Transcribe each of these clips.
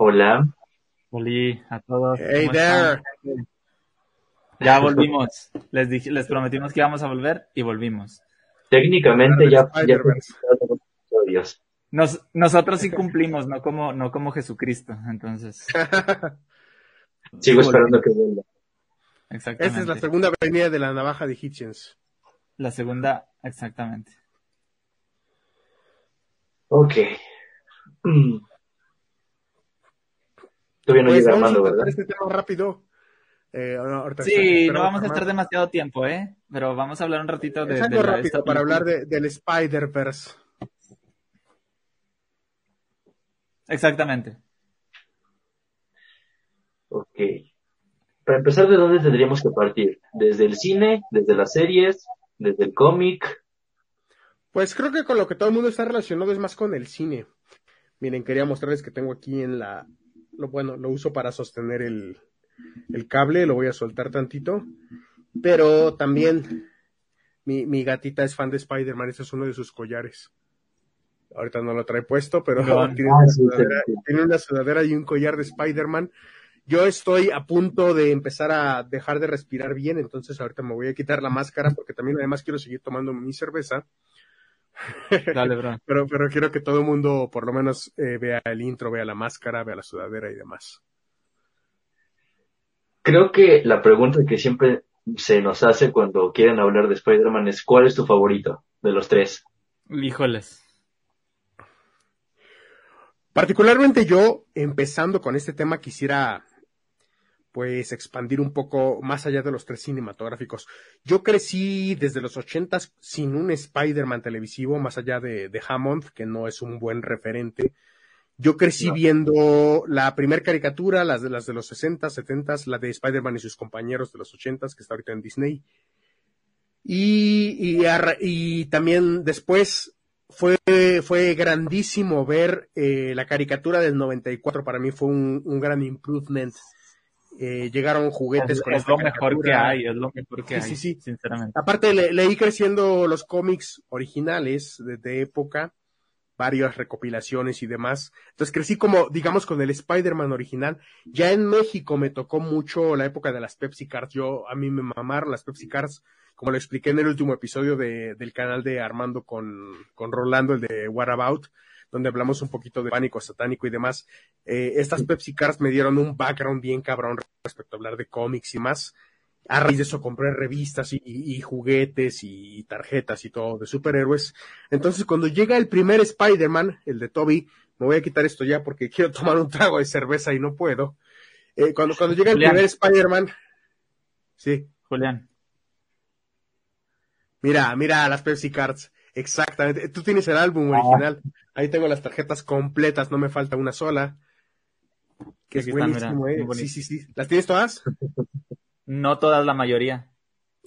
Hola. Hola a todos. Hey ¿cómo there. están? Ya volvimos. Les dije, les prometimos que íbamos a volver y volvimos. Técnicamente ya. Nos, nosotros sí cumplimos, no como, no como Jesucristo. Entonces, Sigo esperando que vuelva. exactamente. Esta es la segunda venida de la navaja de Hitchens. La segunda, exactamente. Ok. Mm. Todavía no Pues llega vamos a Armando, este tema rápido. Eh, ahorita Sí, no vamos a estar demasiado tiempo, ¿eh? Pero vamos a hablar un ratito de, Es de algo la- rápido esta para hablar de- del Spider-Verse. Exactamente. Ok. Para empezar, ¿de dónde tendríamos que partir? ¿Desde el cine? ¿Desde las series? ¿Desde el cómic? Pues creo que con lo que todo el mundo está relacionado es más con el cine. Miren, quería mostrarles que tengo aquí en la... Lo, bueno, lo uso para sostener el, el cable, lo voy a soltar tantito. Pero también mi, mi gatita es fan de Spider-Man, ese es uno de sus collares. Ahorita no lo trae puesto, pero tiene, Ah, una sudadera, tiene una sudadera y un collar de Spider-Man. Yo estoy a punto de empezar a dejar de respirar bien, entonces ahorita me voy a quitar la máscara porque también además quiero seguir tomando mi cerveza. Dale, bro. Pero, pero quiero que todo el mundo por lo menos eh, vea el intro, vea la máscara, vea la sudadera y demás. Creo que la pregunta que siempre se nos hace cuando quieren hablar de Spider-Man es ¿cuál es tu favorito de los tres? Híjoles. Particularmente yo, empezando con este tema, quisiera pues expandir un poco más allá de los tres cinematográficos. Yo crecí desde los ochentas sin un Spider-Man televisivo, más allá de, de Hammond, que no es un buen referente. Yo crecí No. viendo la primer caricatura, las de las de los 60, 70, la de Spider-Man y sus compañeros de los 80, que está ahorita en Disney. Y, y también después fue, fue grandísimo ver eh, la caricatura del 94. Para mí fue un, un gran improvement. Eh, llegaron juguetes Es, con es lo mejor que hay, es lo mejor que Sí, hay, sí, sí. sinceramente. Aparte, le- leí creciendo los cómics originales de, de época, varias recopilaciones y demás. Entonces crecí como, digamos, con el Spider-Man original. Ya en México me tocó mucho la época de las Pepsi Cards. Yo, a mí me mamaron las Pepsi Cards, como lo expliqué en el último episodio de, del canal de Armando con, con Rolando, el de What About, donde hablamos un poquito de pánico satánico y demás. Eh, estas Pepsi Cards me dieron un background bien cabrón respecto a hablar de cómics y más. A raíz de eso compré revistas y, y- y juguetes y tarjetas y todo de superhéroes. Entonces cuando llega el primer Spider-Man, el de Toby, me voy a quitar esto ya porque quiero tomar un trago de cerveza y no puedo. Eh, cuando, cuando llega el Julián. primer Spider-Man, sí, Julián. mira, mira las Pepsi Cards. Exactamente. Tú tienes el álbum original. Ahí tengo las tarjetas completas, no me falta una sola. Que es Aquí están, buenísimo, eh. Sí, sí, sí. ¿Las tienes todas? No todas, la mayoría.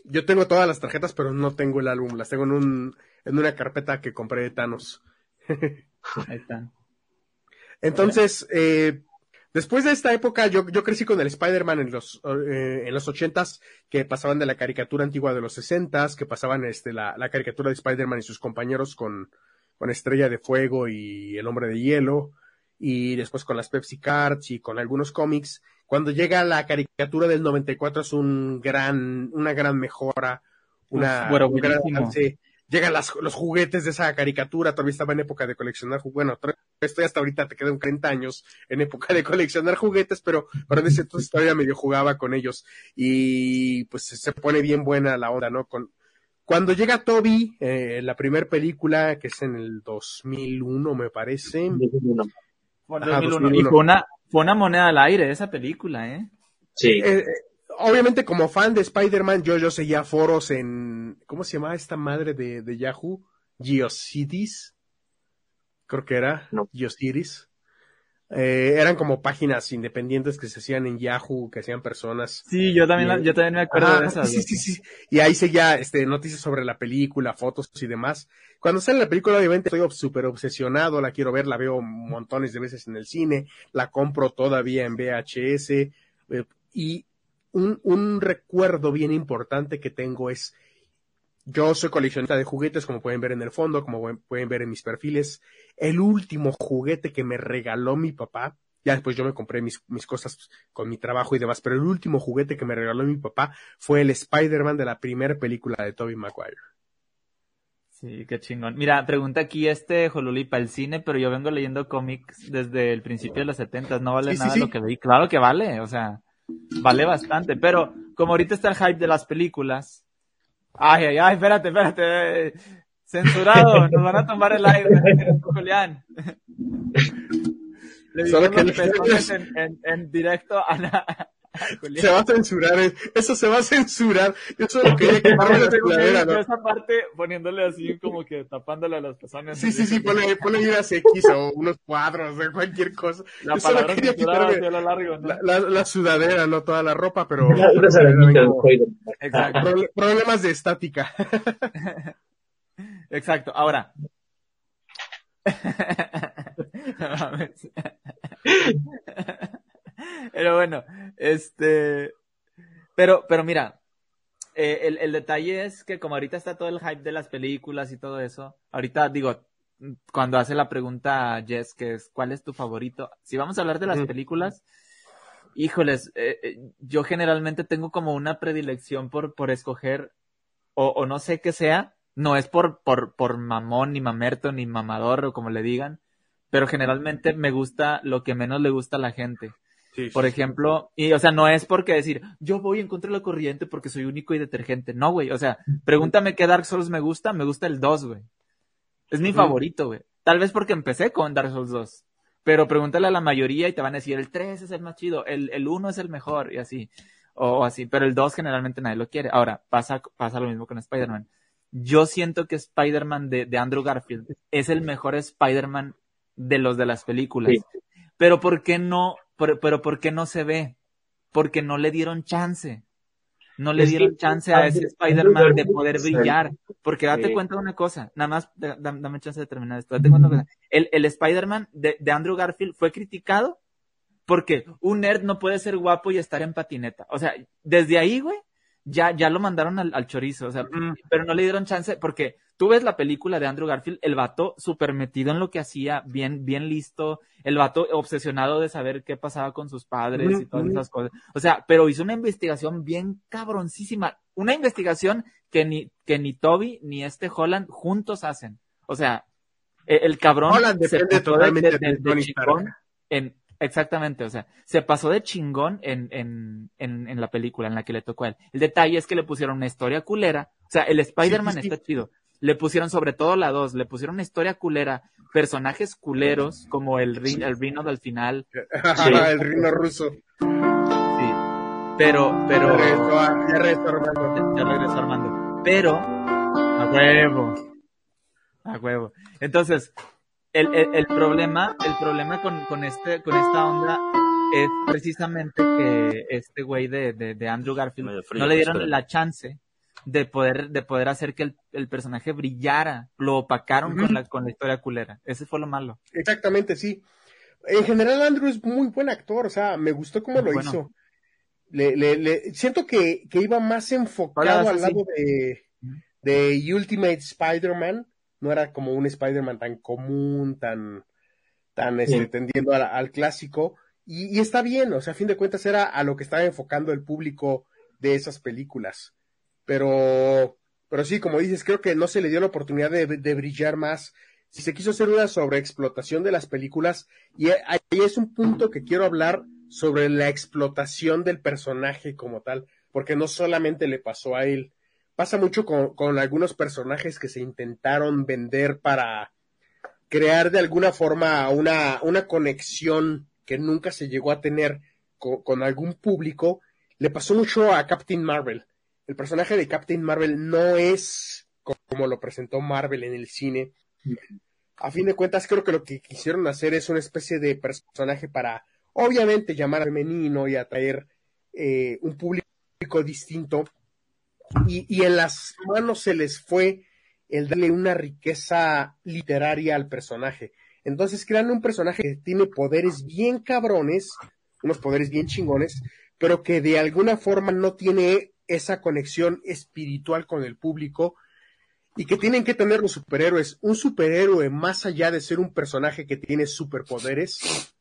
Yo tengo todas las tarjetas, pero no tengo el álbum. Las tengo en un, en una carpeta que compré de Thanos. Ahí están. Entonces, eh, después de esta época, yo, yo crecí con el Spider-Man en los, eh, en los ochentas, que pasaban de la caricatura antigua de los sesentas, que pasaban este, la, la caricatura de Spider-Man y sus compañeros con, con Estrella de Fuego y El Hombre de Hielo, y después con las Pepsi Cards y con algunos cómics. Cuando llega la caricatura del 94 es un gran, una gran mejora, una, bueno, un gran avance. Llegan las, los juguetes de esa caricatura, todavía estaba en época de coleccionar juguetes. Bueno, estoy hasta ahorita, te quedan 30 años en época de coleccionar juguetes, pero, pero en ese entonces todavía medio jugaba con ellos. Y pues se pone bien buena la onda, ¿no? Con, cuando llega Toby, eh, la primera película, que es en el 2001, me parece. Fue en Ajá, 2001. 2001. Y fue una, fue una moneda al aire esa película, ¿eh? Sí. Eh, eh, obviamente, como fan de Spider-Man, yo, yo seguía foros en. ¿Cómo se llamaba esta madre de, de Yahoo? GeoCities. Creo que era. No. GeoCities. Eh, eran como páginas independientes que se hacían en Yahoo, que hacían personas. Sí, yo también, Bien. yo también me acuerdo Ah, de esas. sí, sí, sí. Y ahí seguía este, noticias sobre la película, fotos y demás. Cuando sale la película, obviamente estoy súper obsesionado, la quiero ver, la veo montones de veces en el cine, la compro todavía en VHS. eh, y un, un recuerdo bien importante que tengo es, yo soy coleccionista de juguetes, como pueden ver en el fondo, como pueden- ver en mis perfiles. El último juguete que me regaló mi papá Ya después yo me compré mis, mis cosas con mi trabajo y demás, pero el último juguete que me regaló mi papá fue el Spider-Man de la primera película de Tobey Maguire. Sí, qué chingón. Mira, pregunta aquí este Jolulipa, el cine, pero yo vengo leyendo cómics desde el principio de los setentas, no vale Sí, nada sí. lo que veí. Claro que vale, o sea, vale bastante, pero como ahorita está el hype de las películas. Ay, ay, ay, espérate, espérate. Censurado, nos van a tomar el aire, Julián. Le Solo que los le- pezones en, en, en directo a, la. Se va a censurar, eh. eso se va a censurar. Yo solo quería quitarme la sudadera, ¿no? esa parte poniéndole así como que tapándole a las personas. Sí, sí, sí, ponle, ponle unas X o unos cuadros o cualquier cosa. La Yo solo quería quitarme la, la, la sudadera, no toda la ropa, pero. Exacto, problemas de estática. exacto. Ahora. Pero bueno, este, pero, pero mira, eh, el, el detalle es que como ahorita está todo el hype de las películas y todo eso, ahorita digo, cuando hace la pregunta a Jess, que es, ¿cuál es tu favorito? Si vamos a hablar de las películas, híjoles, eh, eh, yo generalmente tengo como una predilección por, por escoger, o, o no sé qué sea, no es por, por, por mamón, ni mamerto, ni mamador, o como le digan, pero generalmente me gusta lo que menos le gusta a la gente. Sí, Por ejemplo, y o sea, no es porque decir, yo voy en contra de la corriente porque soy único y detergente. No, güey. O sea, pregúntame qué Dark Souls me gusta, me gusta el 2, güey. Es mi favorito, güey. Tal vez porque empecé con Dark Souls 2. Pero pregúntale a la mayoría y te van a decir, el 3 es el más chido, el, el 1 es el mejor, y así. O, o así. Pero el 2 generalmente nadie lo quiere. Ahora, pasa, pasa lo mismo con Spider-Man. Yo siento que Spider-Man de, de Andrew Garfield es el mejor Spider-Man de los de las películas. Pero ¿por qué no, pero, pero ¿por qué no se ve? Porque no le dieron chance. No le Es dieron chance a ese Spider-Man de poder brillar. Porque date Sí. cuenta de una cosa, nada más, da- da- dame chance de terminar esto. Date cuenta de una cosa. El, el Spider-Man de, de Andrew Garfield fue criticado porque un nerd no puede ser guapo y estar en patineta. O sea, desde ahí, güey, ya, ya lo mandaron al, al chorizo. O sea, pero no le dieron chance porque tú ves la película de Andrew Garfield, el vato súper metido en lo que hacía, bien, bien listo, el vato obsesionado de saber qué pasaba con sus padres y todas esas cosas. O sea, pero hizo una investigación bien cabroncísima, una investigación que ni, que ni Toby ni este Holland juntos hacen. O sea, e- el cabrón Holland se depende de, Stark. en, exactamente, o sea, se pasó de chingón en, en, en, en la película en la que le tocó a él. El detalle es que le pusieron una historia culera, o sea, el Spider-Man Sí, sí, sí. está chido. Le pusieron sobre todo la 2, le pusieron una historia culera, personajes culeros, como el, ri- el Rhino del final, el rino ruso. sí. Pero, pero, Ya regresó, a- ya regresó Armando. ya, ya regresó Armando. Pero, a huevo. A huevo. Entonces, el, el, el problema, el problema con, con este, con esta onda es precisamente que este güey de, de, de Andrew Garfield frío, no le dieron la chance de poder, de poder hacer que el, el personaje brillara. Lo opacaron con la, con la historia culera. Ese fue lo malo. Exactamente, sí. En general, Andrew es muy buen actor, o sea, me gustó cómo lo Bueno. hizo. Le, le, le- siento que, que iba más enfocado Hola, al lado de, de Ultimate Spider-Man. No era como un Spider-Man tan común, tan, tan este, Sí. tendiendo al, al clásico. Y, y está bien, o sea, a fin de cuentas era a lo que estaba enfocando el público de esas películas. Pero, pero sí, como dices, creo que no se le dio la oportunidad de, de brillar más. Si se quiso hacer una sobreexplotación de las películas, y ahí es un punto que quiero hablar sobre la explotación del personaje como tal, porque no solamente le pasó a él, pasa mucho con, algunos personajes que se intentaron vender para crear de alguna forma una, una conexión que nunca se llegó a tener con, con algún público. Le pasó mucho a Captain Marvel. El personaje de Captain Marvel no es como lo presentó Marvel en el cine. A fin de cuentas, creo que lo que quisieron hacer es una especie de personaje para, obviamente, llamar al femenino y atraer eh, un público distinto. Y, y en las manos se les fue el darle una riqueza literaria al personaje. Entonces crean un personaje que tiene poderes bien cabrones, unos poderes bien chingones, pero que de alguna forma no tiene esa conexión espiritual con el público y que tienen que tener los superhéroes. Un superhéroe, más allá de ser un personaje que tiene superpoderes,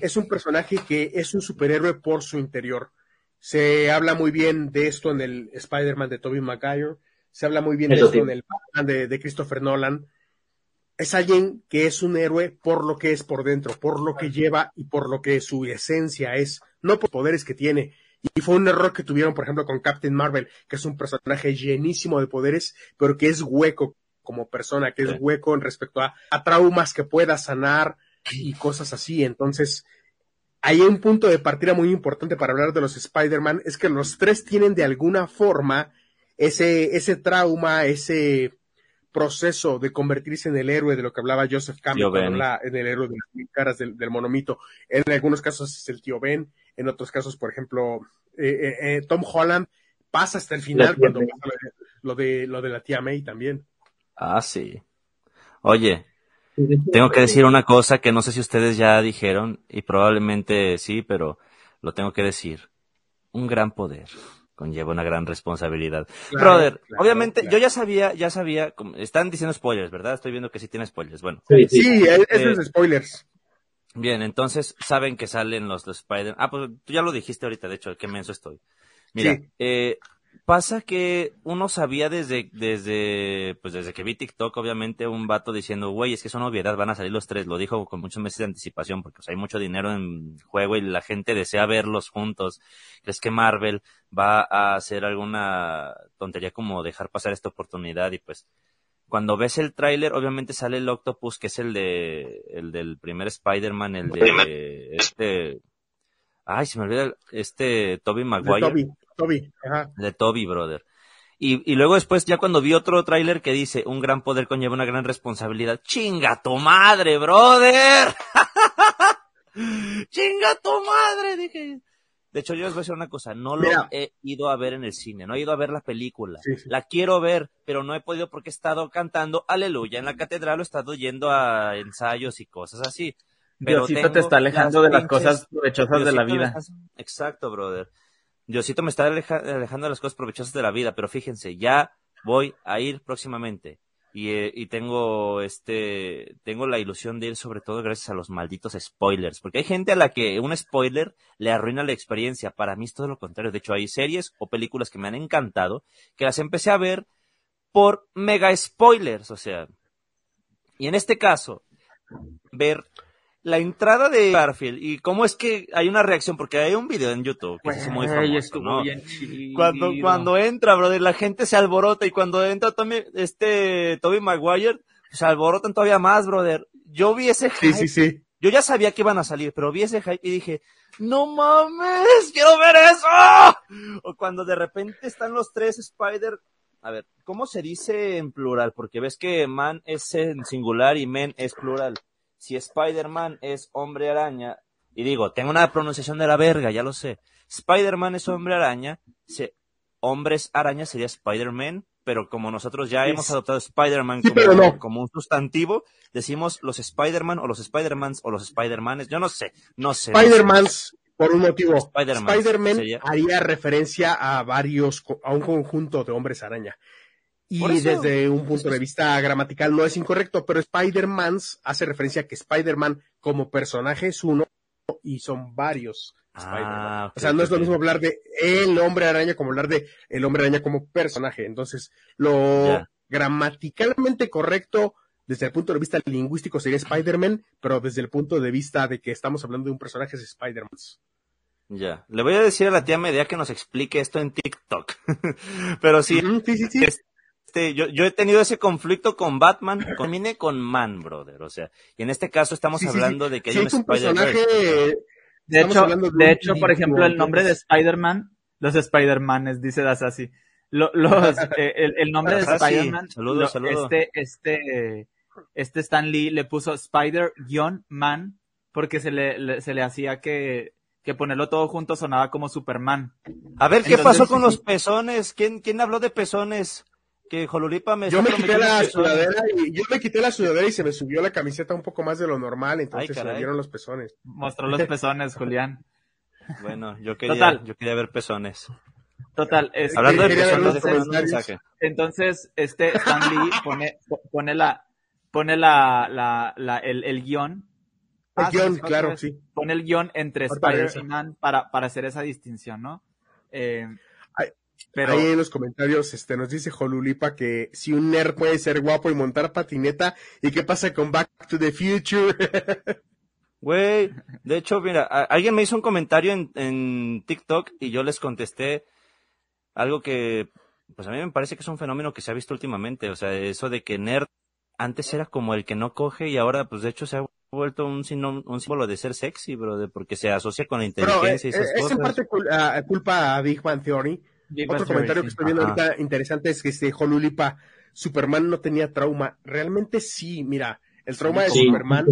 es un personaje que es un superhéroe por su interior. Se habla muy bien de esto en el Spider-Man de Tobey Maguire, se habla muy bien de esto en el Batman de, de Christopher Nolan. Es alguien que es un héroe por lo que es por dentro, por lo que lleva y por lo que su esencia es, no por poderes que tiene. Y fue un error que tuvieron, por ejemplo, con Captain Marvel, que es un personaje llenísimo de poderes, pero que es hueco como persona, que es hueco en respecto a, a traumas que pueda sanar y cosas así. Entonces, hay un punto de partida muy importante para hablar de los Spider-Man, es que los tres tienen de alguna forma ese, ese trauma, ese proceso de convertirse en el héroe de lo que hablaba Joseph Campbell, en el héroe de las caras del, del, monomito. En algunos casos es el tío Ben, en otros casos, por ejemplo, eh, eh, eh, Tom Holland pasa hasta el final cuando pasa lo de, lo de la tía May también. Ah, sí. Oye, tengo que decir una cosa que no sé si ustedes ya dijeron y probablemente sí, pero lo tengo que decir. Un gran poder conlleva una gran responsabilidad. Brother, obviamente yo ya sabía, ya sabía, están diciendo spoilers, ¿verdad? Estoy viendo que sí tiene spoilers. Bueno. Sí, sí, es spoilers. Bien, entonces saben que salen los, los Spider. Ah, pues tú ya lo dijiste ahorita, de hecho, qué menso estoy. Mira, eh, pasa que uno sabía desde, desde, pues desde que vi TikTok, obviamente, un vato diciendo, güey, es que son obviedad, van a salir los tres. Lo dijo con muchos meses de anticipación, porque hay mucho dinero en juego y la gente desea verlos juntos. ¿Crees que Marvel va a hacer alguna tontería como dejar pasar esta oportunidad? Y pues, cuando ves el tráiler, obviamente sale el Octopus, que es el de, el del primer Spider-Man, el de, este, ay, se me olvida, este Toby Maguire. Toby, ajá. De Toby, brother. Y, y luego después, ya cuando vi otro tráiler que dice, un gran poder conlleva una gran responsabilidad. ¡Chinga tu madre, brother! ¡Chinga tu madre! Dije. De hecho, yo les voy a decir una cosa, no lo he ido a ver en el cine, no he ido a ver la película. La quiero ver, pero no he podido porque he estado cantando Aleluya en la catedral o he estado yendo a ensayos y cosas así. Pero Diosito te está alejando de las cosas provechosas de la vida. Exacto, brother. Diosito me está alejando de las cosas provechosas de la vida, pero fíjense, ya voy a ir próximamente. Y, eh, y, tengo este tengo la ilusión de ir sobre todo gracias a los malditos spoilers porque hay gente a la que un spoiler le arruina la experiencia. Para mí es todo lo contrario. De hecho hay series o películas que me han encantado que las empecé a ver por mega spoilers o sea. Y en este caso ver la entrada de Garfield y cómo es que hay una reacción, porque hay un video en YouTube que es muy famoso, ¿no? Cuando, cuando entra, brother, la gente se alborota y cuando entra Tommy, este Toby Maguire, se alborotan todavía más, brother. Yo vi ese hype. Sí, sí, sí. Yo ya sabía que iban a salir, pero vi ese hype y dije, no mames, quiero ver eso. O cuando de repente están los tres Spider, a ver, ¿cómo se dice en plural? Porque ves que man es en singular y men es plural si Spider-Man es hombre araña, y digo, tengo una pronunciación de la verga, ya lo sé. Spider-Man es hombre araña, se, hombres araña sería Spider-Man, pero como nosotros ya hemos adoptado Spider-Man como, un sustantivo, decimos los Spider-Man o los Spider-Mans o los Spider-Manes, yo no sé, no sé. Spider-Mans, por un motivo. Spider-Man haría referencia a varios, a un conjunto de hombres araña. Y desde un punto de vista gramatical no es incorrecto, pero Spider-Man hace referencia a que Spider-Man como personaje es uno y son varios. Ah, o sea, no es lo mismo hablar de el hombre araña como hablar de el hombre araña como personaje. Entonces, lo gramaticalmente correcto desde el punto de vista lingüístico sería Spider-Man, pero desde el punto de vista de que estamos hablando de un personaje es Spider-Man. Ya. Le voy a decir a la tía Media que nos explique esto en TikTok. pero sí, sí, sí, sí. Este, yo, yo he tenido ese conflicto con Batman, combine con Man, brother, o sea, y en este caso estamos hablando de que hay un Spider-Man. De hecho, de, hecho, por ejemplo, el nombre de Spider-Man, los Spider-Manes, dice Dasasi. los, eh, el, nombre de Spider-Man, este, este, este Stan Lee le puso Spider-Man porque se le, se le hacía que, que ponerlo todo junto sonaba como Superman. A ver, ¿qué pasó con los pezones? ¿Quién, quién habló de pezones? Que Jolulipa me Yo me quité la sudadera y yo me quité la sudadera y se me subió la camiseta un poco más de lo normal, entonces se me vieron los pezones. Mostró los pezones, Julián. Bueno, yo quería, yo quería ver pezones. Total, hablando de pezones, entonces, este Stan Lee pone, pone la, pone la, la, la el, el guion El Ah, guion, claro, sí. Pone el guion entre Ahorita Spider regresa. y Man para, para hacer esa distinción, ¿no? Eh, Ay, pero, Ahí en los comentarios este, nos dice Jolulipa que si un nerd puede ser guapo y montar patineta, ¿y qué pasa con Back to the Future? Güey, de hecho, mira, a- alguien me hizo un comentario en, en TikTok y yo les contesté algo que, pues a mí me parece que es un fenómeno que se ha visto últimamente. O sea, eso de que nerd antes era como el que no coge y ahora, pues de hecho, se ha vuelto un, símbolo de ser sexy, brother, porque se asocia con la Pero eh, inteligencia y eh, esas es en cosas. parte cul- ah, culpa a Big Bang Theory. Big Otro Bang comentario Theory, que estoy viendo Ajá. ahorita interesante es que este Jolulipa, Superman no tenía trauma. Realmente sí, mira, el trauma de Sí, Superman.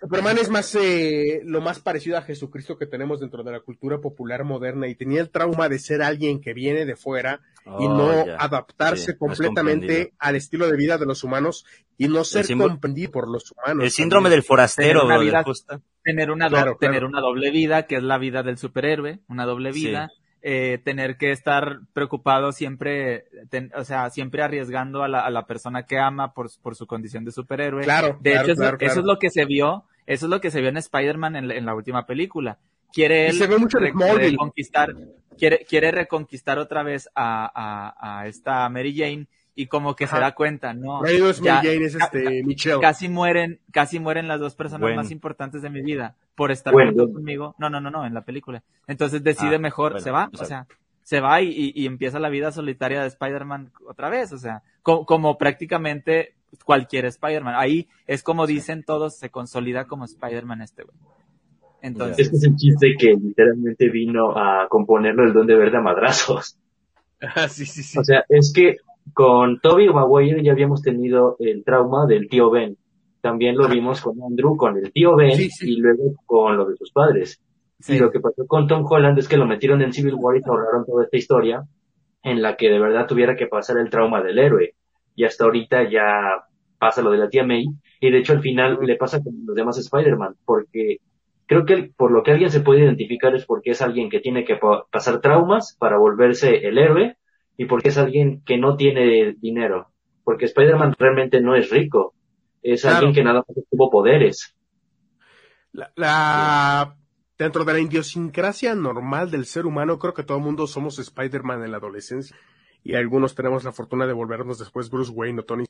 Superman es más eh, lo más parecido a Jesucristo que tenemos dentro de la cultura popular moderna y tenía el trauma de ser alguien que viene de fuera y Oh, no ya. adaptarse Sí, completamente al estilo de vida de los humanos y no ser comprendido por los humanos. El síndrome también. del forastero, Tener una vida- tener una, do- Claro, claro. tener una doble vida, que es la vida del superhéroe, una doble Sí. Eh, tener que estar preocupado siempre, ten- o sea, siempre arriesgando a la, a la persona que ama por, por su condición de superhéroe. Claro, De claro, hecho, eso, claro, eso claro. es lo que se vio, eso es lo que se vio en Spider-Man en, la- en la última película. Quiere él se ve mucho reconquistar, quiere, quiere reconquistar otra vez a, a, a esta Mary Jane y como que se da cuenta, ¿no? Ya- Mary Jane, es este Michelle. casi mueren, casi mueren las dos personas Bueno. más importantes de mi vida por estar Bueno, conmigo. No, no, no, no, en la película. Entonces decide Ah, mejor, bueno, se va, o sea, se va y, y- y empieza la vida solitaria de Spider-Man otra vez, o sea, co- como prácticamente cualquier Spider-Man. Ahí es como dicen todos, se consolida como Spider-Man este güey. Entonces, Este es el chiste que literalmente vino a componerlo el don de verde a madrazos. Ah, sí, sí, sí. O sea, es que con Toby Maguire ya habíamos tenido el trauma del tío Ben. También lo vimos con Andrew, con el tío Ben Sí, sí. y luego con lo de sus padres. sí. Y lo que pasó con Tom Holland es que lo metieron en Civil War y se ahorraron toda esta historia en la que de verdad tuviera que pasar el trauma del héroe. Y hasta ahorita ya pasa lo de la tía May. Y de hecho al final le pasa con los demás Spider-Man. Porque creo que por lo que alguien se puede identificar es porque es alguien que tiene que pa- pasar traumas para volverse el héroe y porque es alguien que no tiene dinero. Porque Spider-Man realmente no es rico. Es Claro. alguien que nada más tuvo poderes. La, la- dentro de la idiosincrasia normal del ser humano, creo que todo el mundo somos Spider-Man en la adolescencia. Y algunos tenemos la fortuna de volvernos después Bruce Wayne o Tony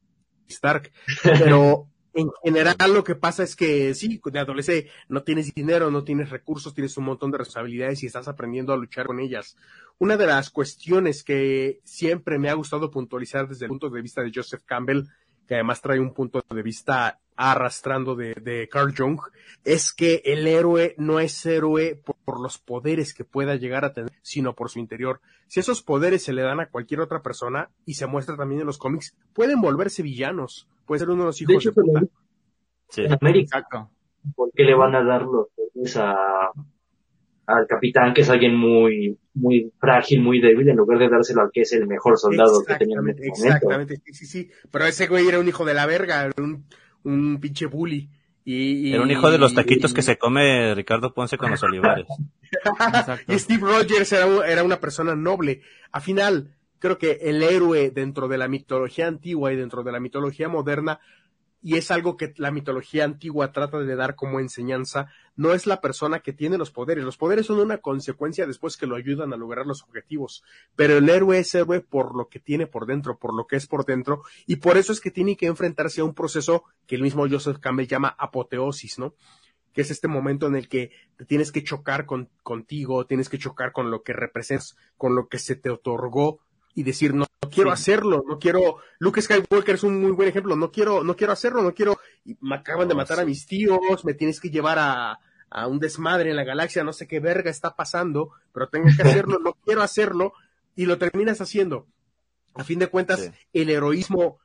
Stark. Pero en general lo que pasa es que sí, de adolescente no tienes dinero, no tienes recursos, tienes un montón de responsabilidades y estás aprendiendo a luchar con ellas. Una de las cuestiones que siempre me ha gustado puntualizar desde el punto de vista de Joseph Campbell, que además trae un punto de vista arrastrando de, de Carl Jung, es que el héroe no es héroe por, por los poderes que pueda llegar a tener, sino por su interior. Si esos poderes se le dan a cualquier otra persona, y se muestra también en los cómics, pueden volverse villanos. Puede ser uno de los De hijos hecho, de puta. Sí. en América Exacto. ¿por qué le van a dar los a, al capitán, que es alguien muy, muy frágil, muy débil, en lugar de dárselo al que es el mejor soldado que tenían en Exactamente, este momento? exactamente, sí, sí, sí. Pero ese güey era un hijo de la verga, era un, un pinche bully. Y, y- Era un hijo de los taquitos que se come Ricardo Ponce con los olivares. Y Steve Rogers era, era una persona noble. A final, creo que el héroe dentro de la mitología antigua y dentro de la mitología moderna, y es algo que la mitología antigua trata de dar como enseñanza, no es la persona que tiene los poderes. Los poderes son una consecuencia después que lo ayudan a lograr los objetivos. Pero el héroe es héroe por lo que tiene por dentro, por lo que es por dentro, y por eso es que tiene que enfrentarse a un proceso que el mismo Joseph Campbell llama apoteosis, ¿no? que es este momento en el que te tienes que chocar con, contigo, tienes que chocar con lo que representas, con lo que se te otorgó y decir, no, no quiero Sí. hacerlo, no quiero, Luke Skywalker es un muy buen ejemplo, no quiero, no quiero hacerlo, no quiero, me acaban de matar sí. a mis tíos, me tienes que llevar a, a un desmadre en la galaxia, no sé qué verga está pasando, pero tengo que hacerlo, no quiero hacerlo, y lo terminas haciendo. A fin de cuentas, Sí. el heroísmo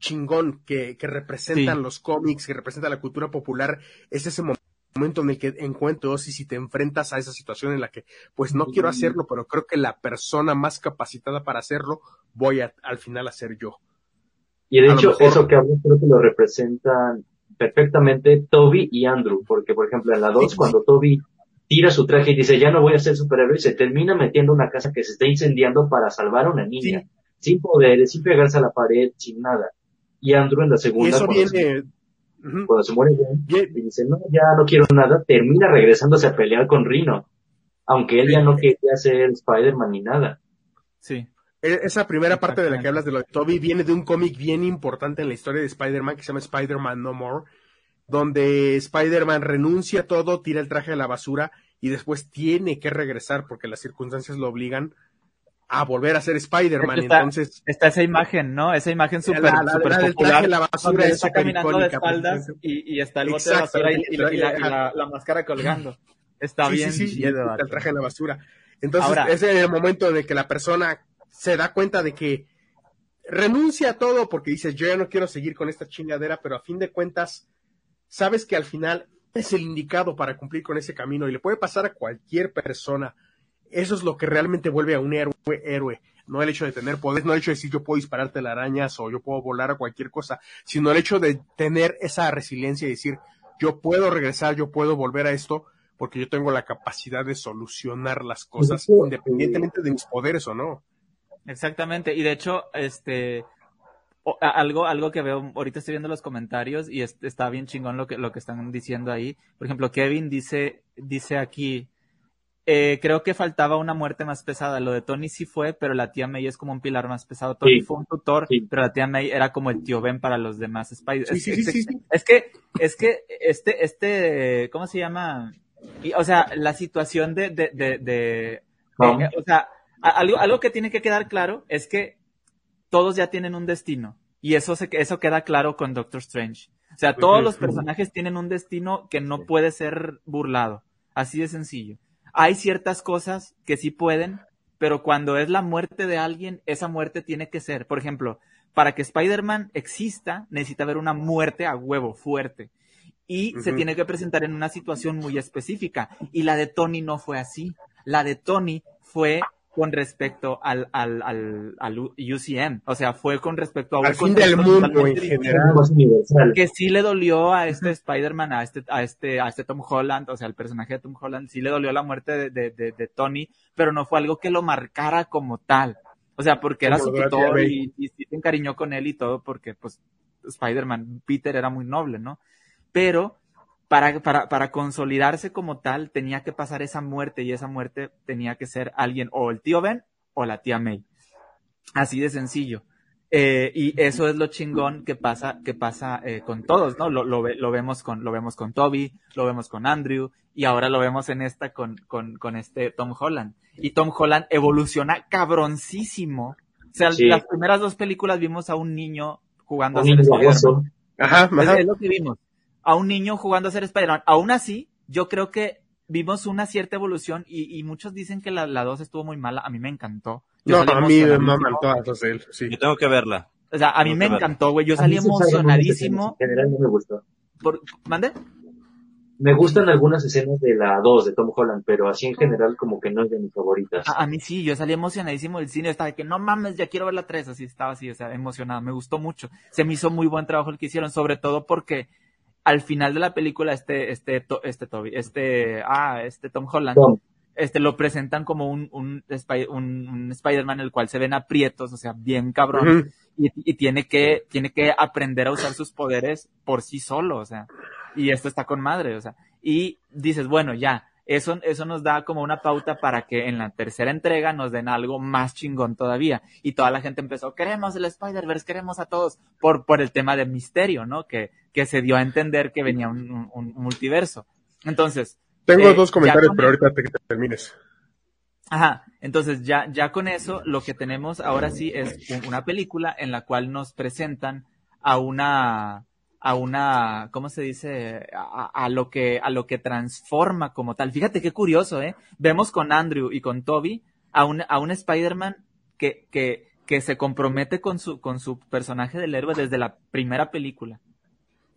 chingón que, que representan Sí. los cómics, que representa la cultura popular, es ese mo- momento en el que encuentras y si te enfrentas a esa situación en la que, pues no quiero hacerlo, pero creo que la persona más capacitada para hacerlo, voy a, al final a ser yo. Y de A hecho, mejor- eso que hablo creo que lo representan perfectamente Toby y Andrew, porque por ejemplo en la 2, Sí. cuando Toby tira su traje y dice, ya no voy a ser superhéroe, se termina metiendo una casa que se está incendiando para salvar a una niña, sin poderes, sin pegarse a la pared, sin nada. Y Andrew en la Y segunda, eso cuando se- cuando se muere Bien. y dice, no, ya no quiero nada, termina regresándose a pelear con Rino. Aunque él ya no quería ser Spider-Man ni nada. Sí. E- Esa primera parte de la que hablas de lo de Toby viene de un cómic bien importante en la historia de Spider-Man que se llama Spider-Man No More, donde Spider-Man renuncia a todo, tira el traje a la basura y después tiene que regresar porque las circunstancias lo obligan a volver a ser Spider-Man. Entonces, Está esa imagen, ¿no? Esa imagen súper la, la- popular. la basura es está caminando de icónica. espaldas y, y está el bote de basura y, y la, y máscara colgando. Está Sí, bien sí, sí, el traje a la basura. Entonces, Ahora- ese es el momento en el que la persona se da cuenta de que renuncia a todo porque dices, yo ya no quiero seguir con esta chingadera, pero a fin de cuentas, sabes que al final es el indicado para cumplir con ese camino y le puede pasar a cualquier persona. Eso es lo que realmente vuelve a un héroe, héroe. No el hecho de tener poder, no el hecho de decir yo puedo dispararte arañas o yo puedo volar a cualquier cosa, sino el hecho de tener esa resiliencia y decir yo puedo regresar, yo puedo volver a esto, porque yo tengo la capacidad de solucionar las cosas independientemente de mis poderes o no. Exactamente, y de hecho, este, o- a- algo, algo que veo, ahorita estoy viendo los comentarios y es- está bien chingón lo que, lo que están diciendo ahí. Por ejemplo, Kevin dice, dice aquí, eh, creo que faltaba una muerte más pesada. Lo de Tony sí fue, pero la tía May es como un pilar más pesado. Tony Sí. fue un tutor, Sí. pero la tía May era como el tío Ben para los demás Spider. Sí, es, sí, es- sí, sí, sí. es que, es que este, este, ¿cómo se llama? Y, o sea, la situación de, de, de, de- eh, o sea, a- algo, algo que tiene que quedar claro es que todos ya tienen un destino. Y eso, se, eso queda claro con Doctor Strange. O sea, todos Ujú. los personajes tienen un destino que no puede ser burlado. Así de sencillo. Hay ciertas cosas que sí pueden, pero cuando es la muerte de alguien, esa muerte tiene que ser. Por ejemplo, para que Spider-Man exista, necesita haber una muerte a huevo, fuerte. Y se tiene que presentar en una situación muy específica. Y la de Tony no fue así. La de Tony fue con respecto al, al, al, al UCM. O sea, fue con respecto a un Al fin del mundo en general. universal. que sí le dolió a este Spider-Man, a este, a este, a este Tom Holland, o sea, el personaje de Tom Holland, sí le dolió la muerte de, de, de, de Tony, pero no fue algo que lo marcara como tal. O sea, porque era Como su tutor y, y sí se encariñó con él y todo, porque pues Spider-Man, Peter era muy noble, ¿no? Pero para, para, para consolidarse como tal, tenía que pasar esa muerte y esa muerte tenía que ser alguien, o el tío Ben o la tía May. Así de sencillo. Eh, y eso es lo chingón que pasa, que pasa eh, con todos, ¿no? Lo, lo, lo vemos con, lo vemos con Toby, lo vemos con Andrew, y ahora lo vemos en esta con, con, con este Tom Holland. Y Tom Holland evoluciona cabroncísimo. O sea, Sí. las primeras dos películas vimos a un niño jugando Un a ser niño Spider-Man. baboso. Ajá, Es, ajá. es lo que vimos. A un niño jugando a ser Spider-Man. Aún así, yo creo que vimos una cierta evolución y, y muchos dicen que la, la 2 estuvo muy mala. A mí me encantó. Yo No, a mí me todas él, sí. Yo tengo que verla. O sea, a mí me encantó, güey. Yo salí emocionadísimo. En general no me gustó. Por... ¿Mande? Me gustan algunas escenas de la 2 de Tom Holland, pero así en general como que no es de mis favoritas. A, a mí sí, yo salí emocionadísimo del cine. Estaba de que no mames, ya quiero ver la 3. Así estaba así, o sea, emocionado. Me gustó mucho. Se me hizo muy buen trabajo el que hicieron, sobre todo porque al final de la película, este, este, este Toby, este, ah, este Tom Holland. Tom, este lo presentan como un, un, un, un Spider-Man el cual se ven aprietos, o sea, bien cabrón, y, y tiene que, tiene que aprender a usar sus poderes por sí solo, o sea, y esto está con madre, o sea, y dices, bueno, ya, eso, eso nos da como una pauta para que en la tercera entrega nos den algo más chingón todavía. Y toda la gente empezó, queremos el Spider-Verse, queremos a todos, por, por el tema de misterio, ¿no? Que, que se dio a entender que venía un, un- un multiverso. Entonces, Tengo Eh, dos comentarios, con- pero ahorita te, que termines. Ajá, entonces ya, ya con eso lo que tenemos ahora sí es un- una película en la cual nos presentan a una, a una, ¿cómo se dice? A, a lo que, a lo que transforma como tal. Fíjate qué curioso, ¿eh? Vemos con Andrew y con Toby a un, a un Spider-Man que, que, que se compromete con su, con su personaje del héroe desde la primera película.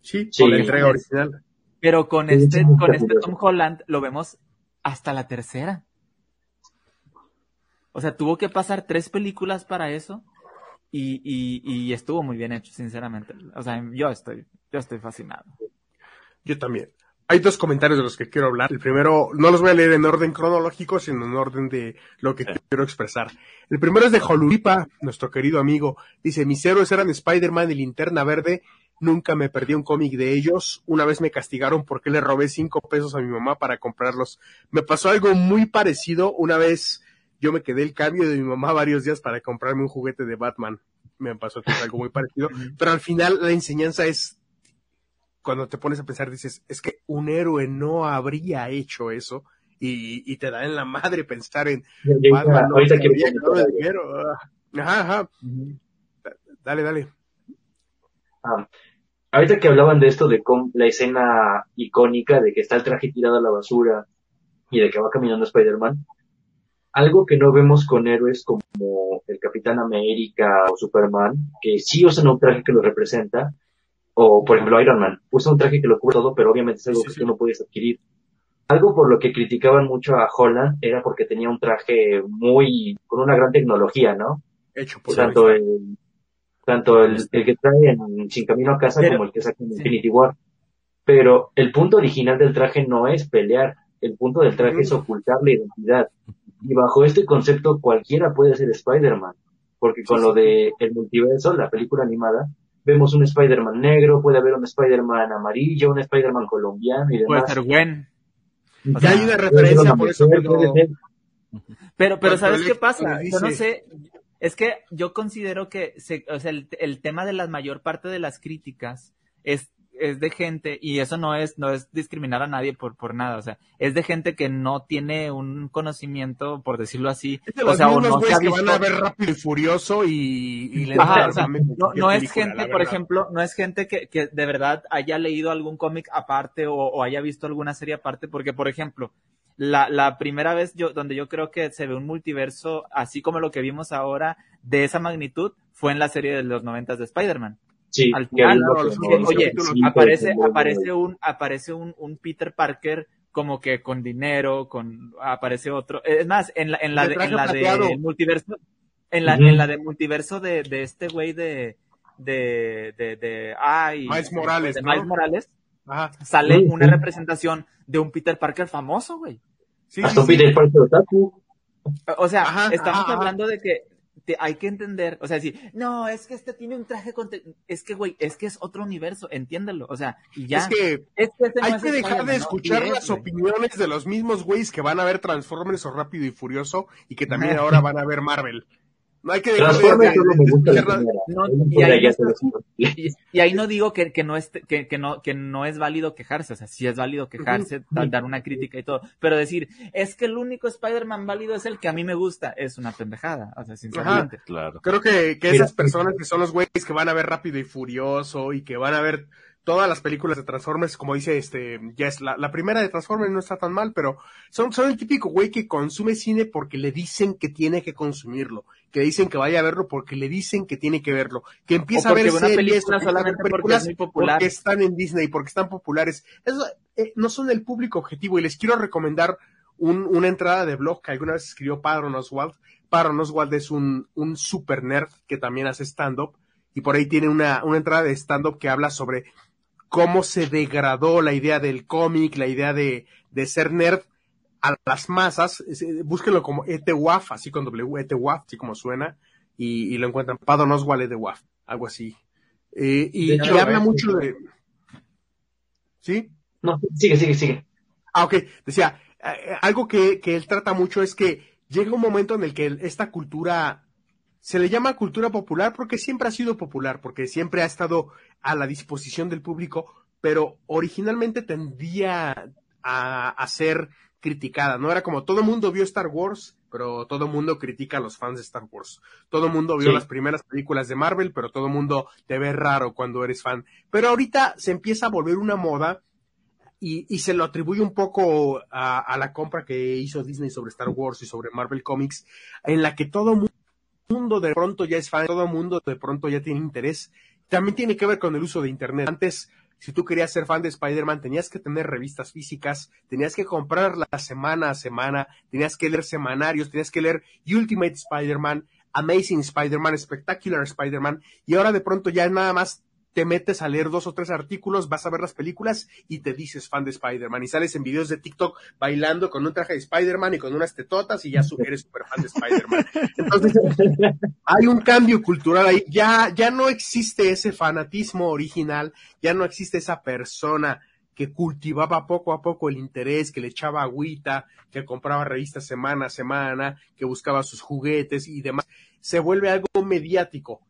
Sí, Sí. con la entrega original. Pero con Sí, este, sí, con este. Tom Holland lo vemos hasta la tercera. O sea, tuvo que pasar tres películas para eso y, y, y estuvo muy bien hecho, sinceramente. O sea, yo estoy, yo estoy fascinado. Yo también. Hay dos comentarios de los que quiero hablar. El primero, no los voy a leer en orden cronológico, sino en orden de lo que Sí. quiero expresar. El primero es de Jolulipa, nuestro querido amigo. Dice, mis héroes eran Spider-Man y Linterna Verde, nunca me perdí un cómic de ellos. Una vez me castigaron porque le robé cinco pesos a mi mamá para comprarlos. Me pasó algo muy parecido. Una vez yo me quedé el cambio de mi mamá varios días para comprarme un juguete de Batman. Me pasó algo muy parecido. Pero al final la enseñanza es, cuando te pones a pensar, dices, es que un héroe no habría hecho eso. Y, y te da en la madre pensar en Batman. No, ahorita que Ajá, ajá. Dale, dale. Ah, ahorita que hablaban de esto, de la escena icónica de que está el traje tirado a la basura y de que va caminando Spider-Man, algo que no vemos con héroes como el Capitán América o Superman, que sí usan un traje que lo representa, o por ejemplo Iron Man, usa un traje que lo cubre todo, pero obviamente es algo que tú no puedes adquirir. Algo por lo que criticaban mucho a Holland era porque tenía un traje muy, con una gran tecnología, ¿no? Hecho por tanto el, tanto el, el, que trae en Sin Camino a Casa como el que saca en Infinity War. Pero el punto original del traje no es pelear, el punto del traje es ocultar la identidad. Y bajo este concepto cualquiera puede ser Spider-Man, porque con lo de el multiverso, la película animada, vemos un Spider-Man negro, puede haber un Spider-Man amarillo, un Spider-Man colombiano y demás. Puede ser Gwen. O sea, hay una referencia por eso Pero, pero ¿sabes qué pasa? Yo no sé, es que yo considero que se, o sea, el, el tema de la mayor parte de las críticas es es de gente, y eso no es, no es discriminar a nadie por, por nada, o sea, es de gente que no tiene un conocimiento, por decirlo así. o sea, o no que van a ver rápido y furioso y, y Ajá, o sea, no, no es gente, por ejemplo, no es gente que, que de verdad haya leído algún cómic aparte o, o, haya visto alguna serie aparte, porque, por ejemplo, la, la primera vez yo, donde yo creo que se ve un multiverso, así como lo que vimos ahora, de esa magnitud, fue en la serie de los noventas de Spider-Man. Sí, al final, oye, aparece, aparece un, aparece un, un Peter Parker como que con dinero, con, aparece otro, es más, en la, en la, de, en la de multiverso, en la, en la de multiverso de, de este güey de, de, de, de, ay, Miles Morales, de Miles Morales, Ajá. sale una representación de un Peter Parker famoso, güey. Sí, Hasta sí, Peter Parker O sea, ajá, estamos ajá, hablando de que hay que entender, o sea, decir, no, es que este tiene un traje con, es que, güey, es que es otro universo, entiéndelo, o sea, y ya. Es que, es que este no hay es que dejar de escuchar ¿no? las opiniones de los mismos güeyes que van a ver Transformers o Rápido y Furioso y que también ahora van a ver Marvel. No hay que dejar de, y, ahí no digo que, que no es que, que, no que no es válido quejarse, o sea, sí es válido quejarse, uh -huh. dar una crítica y todo, pero decir, es que el único Spider-Man válido es el que a mí me gusta, es una pendejada, o sea, sinceramente. Ajá, claro. Creo que, que esas personas que son los güeyes que van a ver Rápido y Furioso y que van a ver todas las películas de Transformers, como dice este Jess, la, la, primera de Transformers no está tan mal, pero son, son el típico güey que consume cine porque le dicen que tiene que consumirlo, que dicen que vaya a verlo porque le dicen que tiene que verlo, que empieza a ver una series, película solamente porque es muy popular. porque están en Disney, porque están populares. Eso, eh, no son el público objetivo y les quiero recomendar un, una entrada de blog que alguna vez escribió Padron Oswald. Padron Oswald es un, un super nerd que también hace stand-up y por ahí tiene una, una entrada de stand-up que habla sobre cómo se degradó la idea del cómic, la idea de, de ser nerd a las masas. Búsquenlo como ETWAF, así con W, ETWAF, así como suena, y, y lo encuentran. Padon Oswald ETWAF, algo así. Eh, y, y habla mucho de... ¿Sí? No, sigue, sigue, sigue. Ah, ok. Decía, eh, algo que, que él trata mucho es que llega un momento en el que esta cultura se le llama cultura popular porque siempre ha sido popular, porque siempre ha estado a la disposición del público, pero originalmente tendía a, a ser criticada, ¿no? Era como todo el mundo vio Star Wars, pero todo el mundo critica a los fans de Star Wars. Todo el mundo vio sí. las primeras películas de Marvel, pero todo el mundo te ve raro cuando eres fan. Pero ahorita se empieza a volver una moda y, y se lo atribuye un poco a, a la compra que hizo Disney sobre Star Wars y sobre Marvel Comics, en la que todo mundo mundo de pronto ya es fan, todo el mundo de pronto ya tiene interés. También tiene que ver con el uso de Internet. Antes, si tú querías ser fan de Spider-Man, tenías que tener revistas físicas, tenías que comprarlas semana a semana, tenías que leer semanarios, tenías que leer Ultimate Spider-Man, Amazing Spider-Man, Spectacular Spider-Man, y ahora de pronto ya nada más te metes a leer dos o tres artículos, vas a ver las películas y te dices fan de Spider-Man. Y sales en videos de TikTok bailando con un traje de Spider-Man y con unas tetotas y ya eres súper fan de Spider-Man. Entonces, hay un cambio cultural ahí. Ya, ya no existe ese fanatismo original, ya no existe esa persona que cultivaba poco a poco el interés, que le echaba agüita, que compraba revistas semana a semana, que buscaba sus juguetes y demás. Se vuelve algo mediático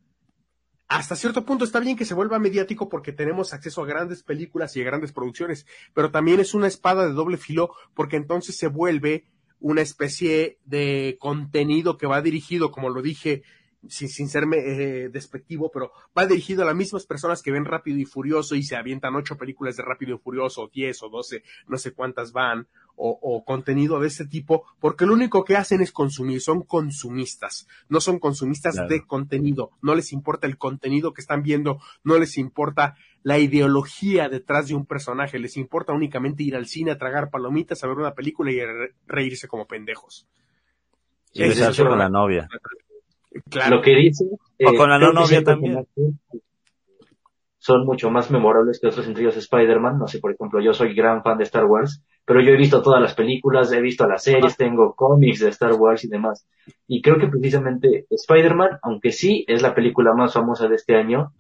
hasta cierto punto está bien que se vuelva mediático porque tenemos acceso a grandes películas y a grandes producciones, pero también es una espada de doble filo porque entonces se vuelve una especie de contenido que va dirigido, como lo dije, sin, sin serme eh, despectivo, pero va dirigido a las mismas personas que ven Rápido y Furioso y se avientan ocho películas de Rápido y Furioso, o diez o doce, no sé cuántas van, o, o, contenido de este tipo, porque lo único que hacen es consumir, son consumistas, no son consumistas claro. de contenido, no les importa el contenido que están viendo, no les importa la ideología detrás de un personaje, les importa únicamente ir al cine a tragar palomitas, a ver una película y re reírse como pendejos. Y besarse con la novia. Claro. Lo que dice. O con la no novia también. Son mucho más memorables que otros sentidos Spider-Man. No sé, por ejemplo, yo soy gran fan de Star Wars, pero yo he visto todas las películas, he visto las series, tengo cómics de Star Wars y demás. Y creo que precisamente Spider-Man, aunque sí es la película más famosa de este año,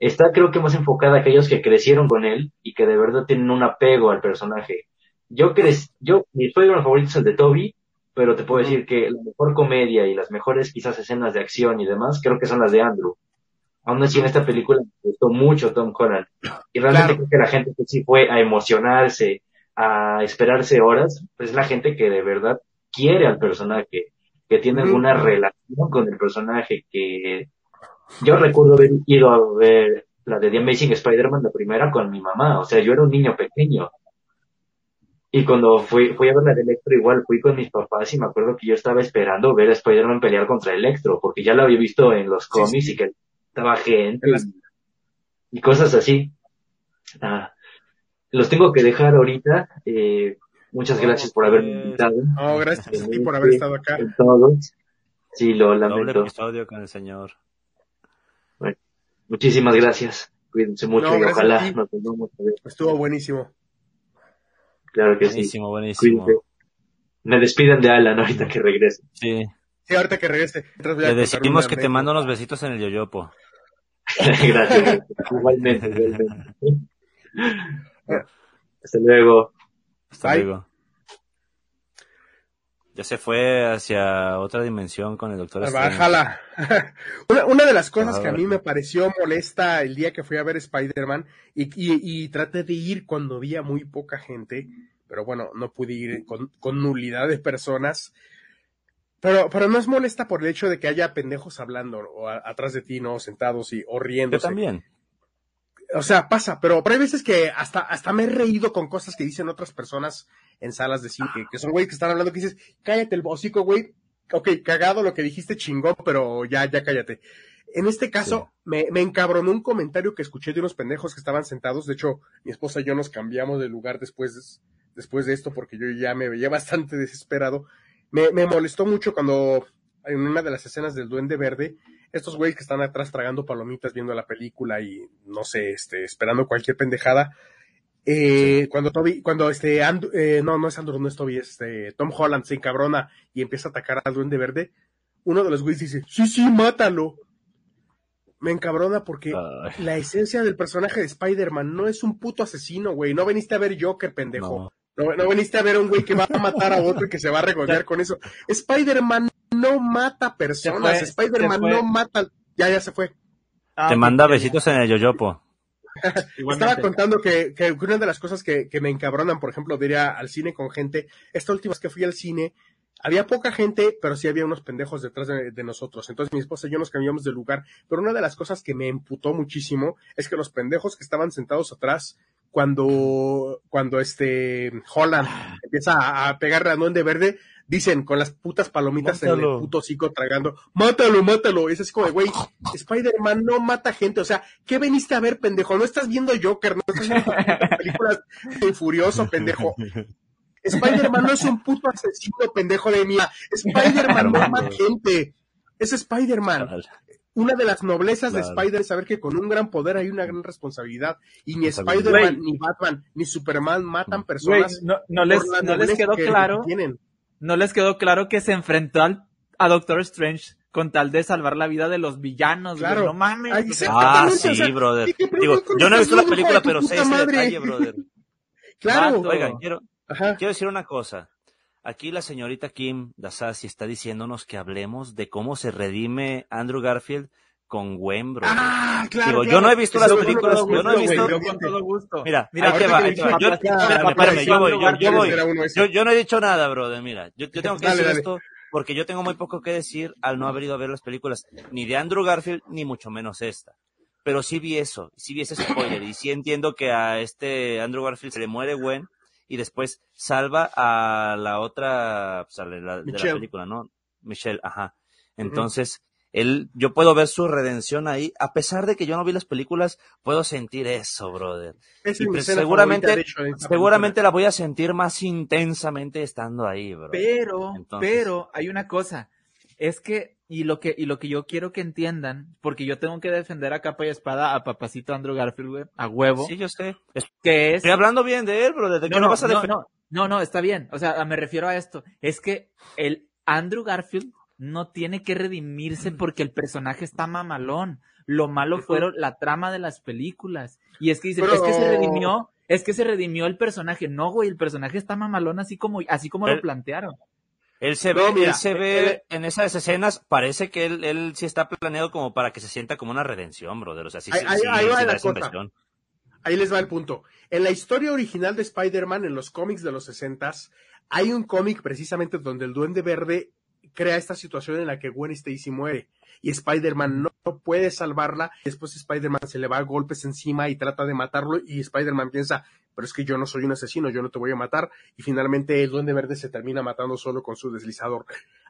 está creo que más enfocada a aquellos que crecieron con él y que de verdad tienen un apego al personaje. Yo crec yo, mi Spider-Man favorito es el de Toby, pero te puedo decir que la mejor comedia y las mejores quizás escenas de acción y demás, creo que son las de Andrew. Aún así en esta película me gustó mucho Tom Holland. Y realmente claro. creo que la gente que sí fue a emocionarse, a esperarse horas, pues es la gente que de verdad quiere al personaje, que tiene alguna relación con el personaje, que yo recuerdo haber ido a ver la de The Amazing Spider-Man, la primera, con mi mamá. O sea, yo era un niño pequeño. Y cuando fui, fui a ver la de Electro, igual fui con mis papás y me acuerdo que yo estaba esperando ver a Spider-Man pelear contra Electro, porque ya lo había visto en los cómics sí, sí. y que estaba gente y, y cosas así. Ah, los tengo que dejar ahorita. Eh, muchas gracias por haberme invitado. No, gracias a ti por haber estado acá. Todos. Sí, lo lamento. Doble episodio con el señor. Bueno, muchísimas gracias. Cuídense mucho no, y ojalá nos a ver. Estuvo buenísimo. Claro que buenísimo, sí. Buenísimo, buenísimo. Me despiden de Alan ahorita que regrese. Sí. Sí, ahorita que regrese. Le decimos que te mando unos besitos en el yoyopo. Gracias. igualmente, igualmente. Hasta luego. Hasta Bye. luego. Ya se fue hacia otra dimensión con el doctor Bájala. una, una, de las cosas que a mí me pareció molesta el día que fui a ver Spider-Man y, y, y, traté de ir cuando había muy poca gente, pero bueno, no pude ir con, con nulidad de personas. Pero, pero no es molesta por el hecho de que haya pendejos hablando o a, atrás de ti, ¿no? Sentados y o riéndose. Yo también. O sea, pasa, pero, pero hay veces que hasta, hasta me he reído con cosas que dicen otras personas en salas de cine, que, que son güey que están hablando que dices, cállate el hocico, güey. Ok, cagado lo que dijiste chingón, pero ya, ya cállate. En este caso, sí. me, me encabronó un comentario que escuché de unos pendejos que estaban sentados. De hecho, mi esposa y yo nos cambiamos de lugar después de, después de esto porque yo ya me veía bastante desesperado. Me, me molestó mucho cuando en una de las escenas del Duende Verde, estos güeyes que están atrás tragando palomitas viendo la película y no sé, este, esperando cualquier pendejada. Eh, sí. cuando Toby, cuando este, eh, no, no es Andrew, no es Toby, este, Tom Holland se encabrona y empieza a atacar al Duende Verde, uno de los güeyes dice, sí, sí, mátalo. Me encabrona porque Ay. la esencia del personaje de Spider-Man no es un puto asesino, güey. No veniste a ver Joker, pendejo. No. No, no veniste a ver a un güey que va a matar a otro y que se va a regodear con eso. Spider-Man no mata personas. Spider-Man no mata. Ya, ya se fue. Ah, Te manda besitos en el yoyopo. Estaba contando que, que, una de las cosas que, que, me encabronan, por ejemplo, de ir al cine con gente, esta última vez que fui al cine, había poca gente, pero sí había unos pendejos detrás de, de, nosotros. Entonces mi esposa y yo nos cambiamos de lugar. Pero una de las cosas que me emputó muchísimo es que los pendejos que estaban sentados atrás, cuando, cuando este Holland empieza a, a pegarle a Duende Verde, dicen con las putas palomitas mátalo. en el puto hocico tragando, mátalo, mátalo. Es así como, güey, Spider-Man no mata gente. O sea, ¿qué veniste a ver, pendejo? No estás viendo Joker, no estás viendo películas de Furioso, pendejo. Spider-Man no es un puto asesino, pendejo de mía. Spider-Man no mata gente. Es Spider-Man. Una de las noblezas de. Spider es saber que con un gran poder hay una gran responsabilidad. Y ni. Spider-Man, ni Batman, ni Superman matan personas. no, no les, no les quedó que claro, Tienen. no les quedó claro que se enfrentó al, a Doctor Strange con tal de salvar la vida de los villanos. Claro. No mames. Ah, o sí, sea, brother. ¿qué- qué Digo, yo no he visto la película, pero sé ese madre? detalle, brother. Claro. Vato. Oigan, quiero, Ajá. quiero decir una cosa. Aquí la señorita Kim Dasasi está diciéndonos que hablemos de cómo se redime Andrew Garfield con Gwen, brother. Ah, claro. Digo, yo no he visto las películas, yo no he visto- güey, yo con todo gusto. Mira, Mira, ahí te ahorita va, que va. Yo, espérame, espérame, yo voy, yo, yo voy. Yo, yo no he dicho nada, brother, mira. Yo, yo tengo que Dale, decir dale. esto porque yo tengo muy poco que decir al no haber ido a ver las películas, ni de Andrew Garfield, ni mucho menos esta. Pero sí vi eso, sí vi ese spoiler, y sí entiendo que a este Andrew Garfield se le muere Gwen, y después salva a la otra, pues, a la, de la película, ¿no? Michelle, ajá. Entonces, él, yo puedo ver su redención ahí, a pesar de que yo no vi las películas, puedo sentir eso, brother. Y es mi pues seguramente- de hecho, Seguramente la voy a sentir más intensamente estando ahí, bro. Pero, Entonces- pero hay una cosa, es que y lo que y lo que yo quiero que entiendan, porque yo tengo que defender a capa y espada a papacito Andrew Garfield, güey, a huevo, Sí, yo sé. que es Estoy hablando bien de él, bro. ¿De qué no, vas a no, defender? no, no, no, está bien. O sea, me refiero a esto. Es que el Andrew Garfield no tiene que redimirse porque el personaje está mamalón. Lo malo fueron la trama de las películas. Y es que dicen, Pero- es que se redimió, es que se redimió el personaje. No, güey, el personaje está mamalón así como, así como lo plantearon. Él se No, ve, mira, él se ve en esas escenas, parece que él, él sí está planeado como para que se sienta como una redención, brother. O sea, sí, Ahí- sí, ahí- sí, ahí va la cosa. Ahí les va el punto. En la historia original de Spider-Man, en los cómics de los 60 hay un cómic precisamente donde el Duende Verde crea esta situación en la que Gwen Stacy muere y Spider-Man no no puede salvarla. Después Spider-Man se le va a golpes encima y trata de matarlo y Spider-Man piensa, pero es que yo no soy un asesino, yo no te voy a matar. Y finalmente el Duende Verde se termina matando solo con su deslizador.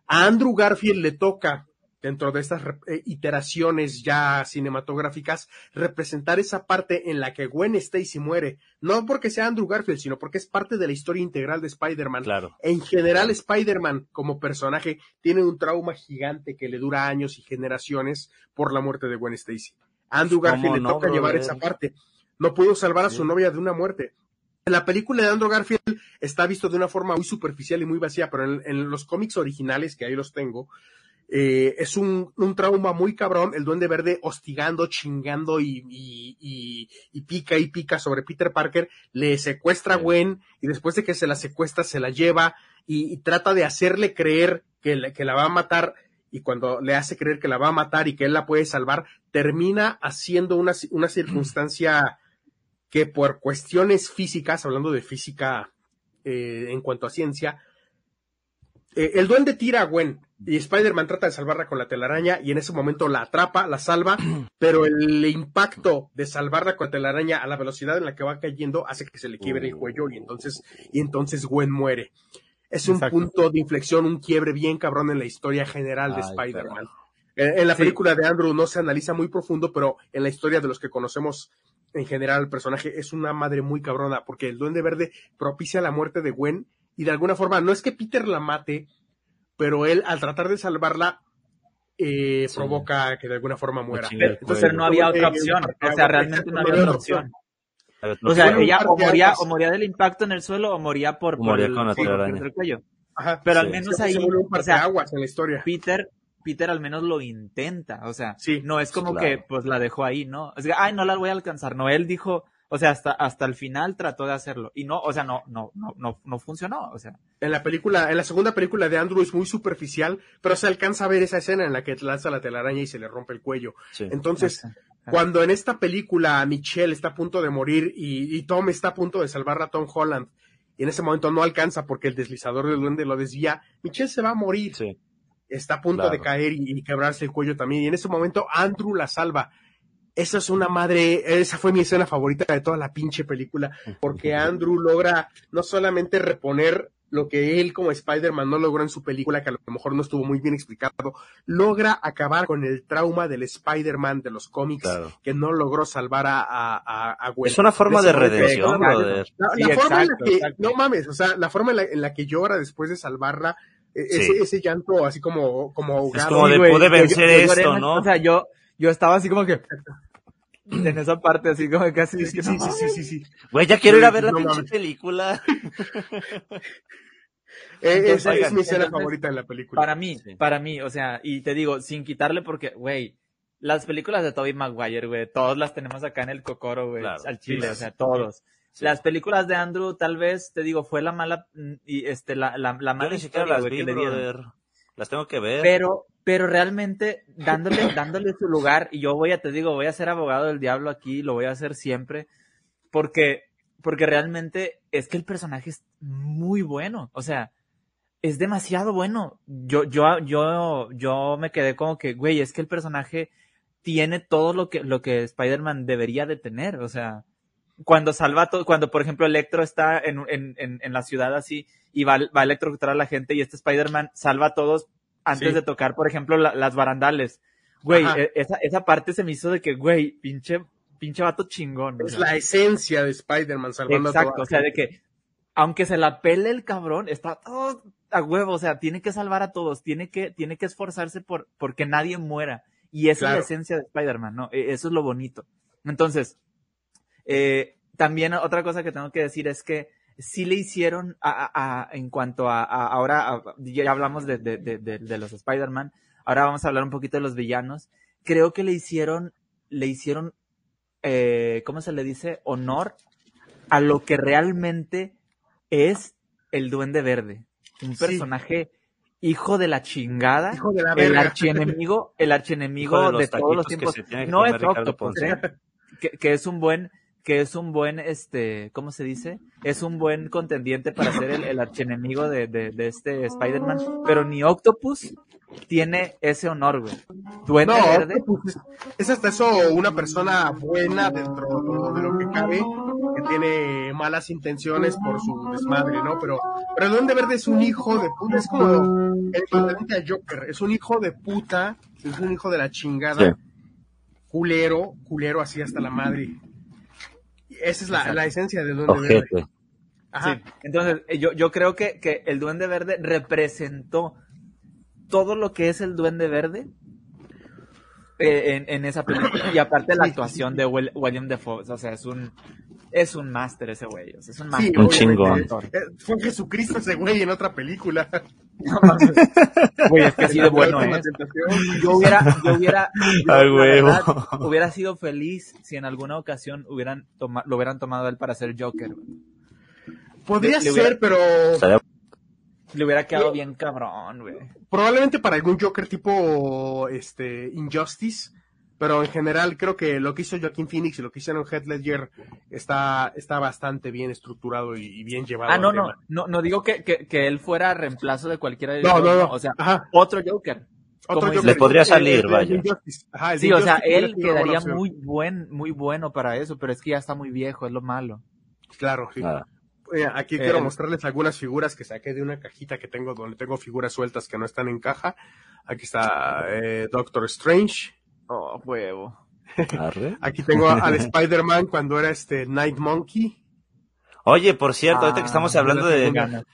A Andrew Garfield le toca, dentro de estas eh, iteraciones ya cinematográficas, representar esa parte en la que Gwen Stacy muere, no porque sea Andrew Garfield, sino porque es parte de la historia integral de Spider-Man. Claro. En general, Spider-Man como personaje tiene un trauma gigante que le dura años y generaciones por la muerte de Gwen Stacy. A Andrew ¿Cómo Garfield le no, toca llevar esa parte. No pudo salvar a su Sí. novia de una muerte. En la película de Andrew Garfield está visto de una forma muy superficial y muy vacía, pero en, en los cómics originales, que ahí los tengo, eh, es un, un trauma muy cabrón, el duende verde hostigando, chingando y, y, y- y pica y pica sobre Peter Parker, le secuestra a. Gwen y después de que se la secuestra se la lleva y, trata de hacerle creer que, la- que la va a matar y cuando le hace creer que la va a matar y que él la puede salvar, termina haciendo una, una circunstancia que por cuestiones físicas, hablando de física eh, en cuanto a ciencia, eh, el duende tira a Gwen y Spider-Man trata de salvarla con la telaraña y en ese momento la atrapa, la salva, pero el impacto de salvarla con la telaraña a la velocidad en la que va cayendo hace que se le quiebre el cuello y entonces, y entonces Gwen muere. Es un Exacto. punto de inflexión, un quiebre bien cabrón en la historia general de Spider-Man. En, en la Sí. película de Andrew no se analiza muy profundo, pero en la historia de los que conocemos en general el personaje es una madre muy cabrona, porque el Duende Verde propicia la muerte de Gwen y de alguna forma no es que Peter la mate, pero él al tratar de salvarla eh, Sí. provoca que de alguna forma muera. Entonces no había otra opción. O sea, realmente no había otra opción. O sea, ella o moría, o moría del impacto en el suelo o moría por, O por moría el, con la por telaraña. el cuello. Ajá. Pero Sí. al menos ahí, o sea, aguas en la historia. Peter, Peter al menos lo intenta, o sea, Sí, no es como claro. que pues la dejó ahí, ¿no? O sea, ay, no la voy a alcanzar, no, él dijo, o sea, hasta, hasta el final trató de hacerlo, y no, o sea, no, no, no, no, no funcionó, o sea, En la película, en la segunda película de Andrew es muy superficial, pero se alcanza a ver esa escena en la que lanza la telaraña y se le rompe el cuello. Sí. Entonces, cuando en esta película Michelle está a punto de morir y, y Tom está a punto de salvar a Tom Holland, y en ese momento no alcanza porque el deslizador del duende lo desvía, Michelle se va a morir. Sí. Está a punto Claro. de caer y, y quebrarse el cuello también. Y en ese momento Andrew la salva. Esa es una madre, esa fue mi escena favorita de toda la pinche película, porque Andrew logra no solamente reponer lo que él como Spider-Man no logró en su película, que a lo mejor no estuvo muy bien explicado, logra acabar con el trauma del Spider-Man de los cómics Claro. que no logró salvar a, a, a- a Gwen. Es una forma de redención, brother. La, Sí, la forma en exacto, la que, exacto. no mames, o sea, la forma en la, en la que llora después de salvarla, Sí. ese, ese llanto así como, como ahogado. como de güey, pude yo- vencer yo lloré esto, ¿no? O sea, yo, yo estaba así como que en esa parte así como que así. Sí, sí, no sí, sí, sí, sí. Güey, ya quiero ir a ver la no pinche película. Esa Oigan, es mi escena favorita de la película. Para mí, Sí. para mí, o sea, y te digo, sin quitarle porque, güey, las películas de Tobey Maguire, güey, todas las tenemos acá en el cocoro, güey, Claro. al chile, Sí, o sea, sí. todos. Sí. Las películas de Andrew, tal vez, te digo, fue la mala, mm, y este, la, la, la Yo mala ni siquiera las vi, brother. Las tengo que ver. Pero, pero realmente, dándole, dándole su lugar, y yo voy a, te digo, voy a ser abogado del diablo aquí, lo voy a hacer siempre, porque, porque realmente es que el personaje es muy bueno, o sea, es demasiado bueno. Yo, yo, yo, yo me quedé como que, güey, es que el personaje tiene todo lo que, lo que Spider-Man debería de tener, o sea, cuando salva todo, cuando por ejemplo Electro está en, en, en, en la ciudad así y va, va a electrocutar a la gente y este Spider-Man salva a todos antes Sí. de tocar, por ejemplo, la- las barandales. Güey, e- esa, esa parte se me hizo de que, güey, pinche, pinche vato chingón. o Es la esencia de Spider-Man salvando a Exacto, toda o sea, de que aunque se la pele el cabrón, está todo a huevo, o sea, tiene que salvar a todos, tiene que, tiene que esforzarse por, porque nadie muera. Y esa es Claro. la esencia de Spider-Man, ¿no? E- Eso es lo bonito. Entonces, eh, también otra cosa que tengo que decir es que sí le hicieron a, a- a- en cuanto a, a- ahora a- ya hablamos de, de, de, de- de los Spider-Man, ahora vamos a hablar un poquito de los villanos. Creo que le hicieron, le hicieron, eh, ¿cómo se le dice? Honor a lo que realmente es el Duende Verde. Un Sí. personaje hijo de la chingada. Hijo de la el archienemigo, el archienemigo Hijo de todos los tiempos. se tiene que No comer es Ricardo Octopus, Ponce. ¿eh? que, que es un buen, que es un buen, este, ¿cómo se dice? Es un buen contendiente para ser el, el archienemigo de, de, de este Spider-Man, pero ni Octopus tiene ese honor, güey. Duende No, Verde, pues, es, es hasta eso una persona buena dentro de lo que cabe, que tiene malas intenciones por su desmadre, ¿no? Pero, pero el Duende Verde es un hijo de puta, es como el equivalente a Joker, es un hijo de puta, es un hijo de la chingada, Sí. culero, culero así hasta la madre. Esa es la, la esencia del Duende Verde. Ojete. Ajá. Sí. Entonces, eh, yo, yo creo que, que el Duende Verde representó todo lo que es el Duende Verde eh, en, en esa película. Y aparte la actuación de Will- William Defoe, o sea, es un, es un máster ese güey, o sea, es un máster. Sí, Un chingón. Eh, Fue Jesucristo ese güey en otra película. No. Güey, es que así de bueno es. Tentación. Yo hubiera, yo hubiera, yo, Ay, la huevo. verdad, hubiera sido feliz si en alguna ocasión hubieran toma- lo hubieran tomado a él para ser Joker. güey. Podría Le- le hubiera- ser, pero Le hubiera quedado bien cabrón, güey. probablemente para algún Joker tipo este Injustice, pero en general creo que lo que hizo Joaquín Phoenix y lo que hicieron Heath Ledger está, está bastante bien estructurado y, y bien llevado. Ah, no, no, no, no digo que, que, que él fuera reemplazo de cualquiera de No, ellos, no, no. O sea, Ajá. otro Joker. Otro Joker. Le podría salir, el vaya. Ajá, Sí, o sea, él quedaría muy buen, muy bueno para eso, pero es que ya está muy viejo, es lo malo. Claro, sí. Nada. Eh, aquí Eh, quiero el- mostrarles algunas figuras que saqué de una cajita que tengo donde tengo figuras sueltas que no están en caja. Aquí está eh, Doctor Strange. Oh, huevo. Arre. Aquí tengo al Spider-Man cuando era este Night Monkey. Oye, por cierto, ahorita que Ah, estamos hablando de... ganas.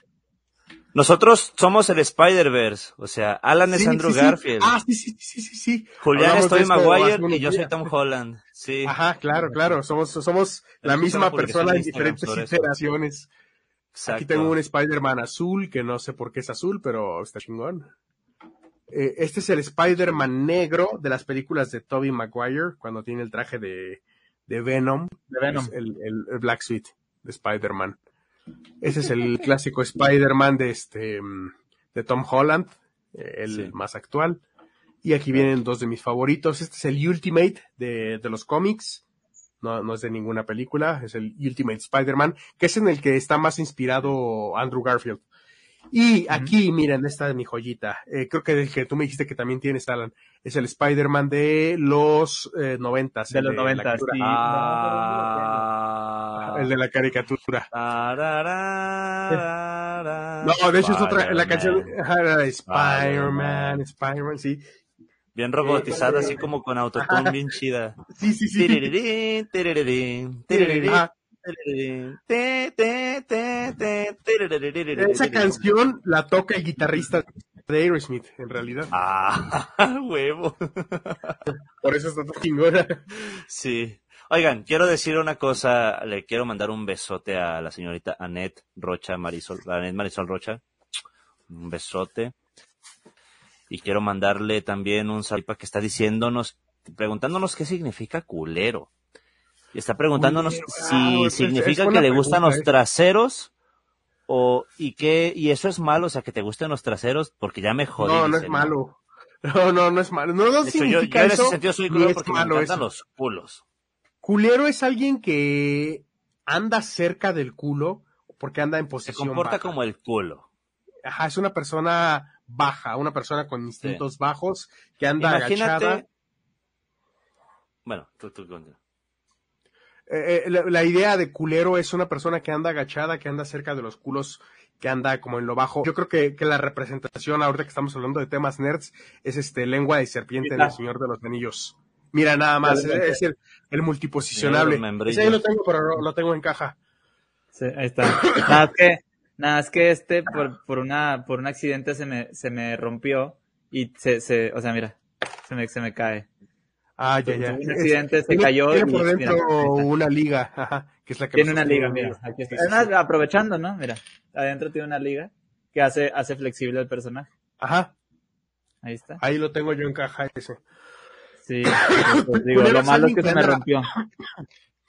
Nosotros somos el Spider-Verse, o sea, Alan es Andrew sí, sí. Garfield, Ah, sí, sí, sí, sí, sí. Julián Hablamos es de Tobey esto hace Maguire y yo soy. Tom Holland. Sí. Ajá, claro, claro. Somos, somos la misma persona en diferentes iteraciones. exacto. Aquí tengo un Spider-Man azul, que no sé por qué es azul, pero está chingón. Eh, este es el Spider-Man negro de las películas de Tobey Maguire, cuando tiene el traje de, de Venom. De Venom. El, el- el Black Suit de Spider-Man. Ese es el clásico Spider-Man de este mm, de Tom Holland, eh, el Sí. más actual. Y aquí vienen dos de mis favoritos. Este es el Ultimate de, de los cómics. No, no es de ninguna película, es el Ultimate Spider-Man, que es en el que está más inspirado Andrew Garfield. Y aquí, miren, esta es mi joyita. Eh, creo que que tú me dijiste que también tienes, Alan. Es el Spider-Man de los eh, noventas. De los la 90, caricatura. sí. Ah. El de la caricatura. No, de hecho es otra, la canción Spider-Man, Spider-Man, sí. Bien robotizada, así como con autotune bien chida. Sí, sí, sí. Tirirín, tirirín, tirirín, Ajá. Esa canción la toca el guitarrista de Aerosmith, en realidad. Ah, huevo. Por eso está tan chingona. Sí. Oigan, quiero decir una cosa, le quiero mandar un besote a la señorita Annette Rocha Marisol, Annette Marisol Rocha. Un besote. Y quiero mandarle también un saludo que está diciéndonos, preguntándonos qué significa culero. Y está preguntándonos si Ah, significa que le gustan los ¿eh? traseros o y que y eso es malo, o sea, que te gusten los traseros porque ya me jodí. no, no es malo. No, no, no es malo. No, no De hecho, yo, yo significa en ese sentido soy culero porque me encantan eso. los culos. Culero es alguien que anda cerca del culo porque anda en Se posición comporta baja. como el culo. Ajá, es una persona baja, una persona con instintos bajos que anda Imagínate. agachada. Bueno, tú, tú continúa. Eh, eh, la, la idea de culero es una persona que anda agachada, que anda cerca de los culos, que anda como en lo bajo. Yo creo que, que la representación, ahorita que estamos hablando de temas nerds, es este lengua de serpiente Mira. del Señor de los Anillos. Mira nada más, es, es el, el multiposicionable. Ese ahí lo tengo, pero lo, lo tengo en caja. Sí, ahí está. Nada más que, nada más que este, por, por una, por un accidente se me, se me rompió y se, se, o sea, mira, se me, se me cae. Ah, ya, ya. Un Es- accidente, se tiene- cayó Tiene por dentro una liga, ajá, que es la que Tiene una liga, mira, aquí está. Además, aprovechando, ¿no? Mira, adentro tiene una liga que hace, hace flexible el personaje. Ajá, Ahí está. ahí lo tengo yo en caja ese. Sí, pues, digo, lo malo es que se me rompió.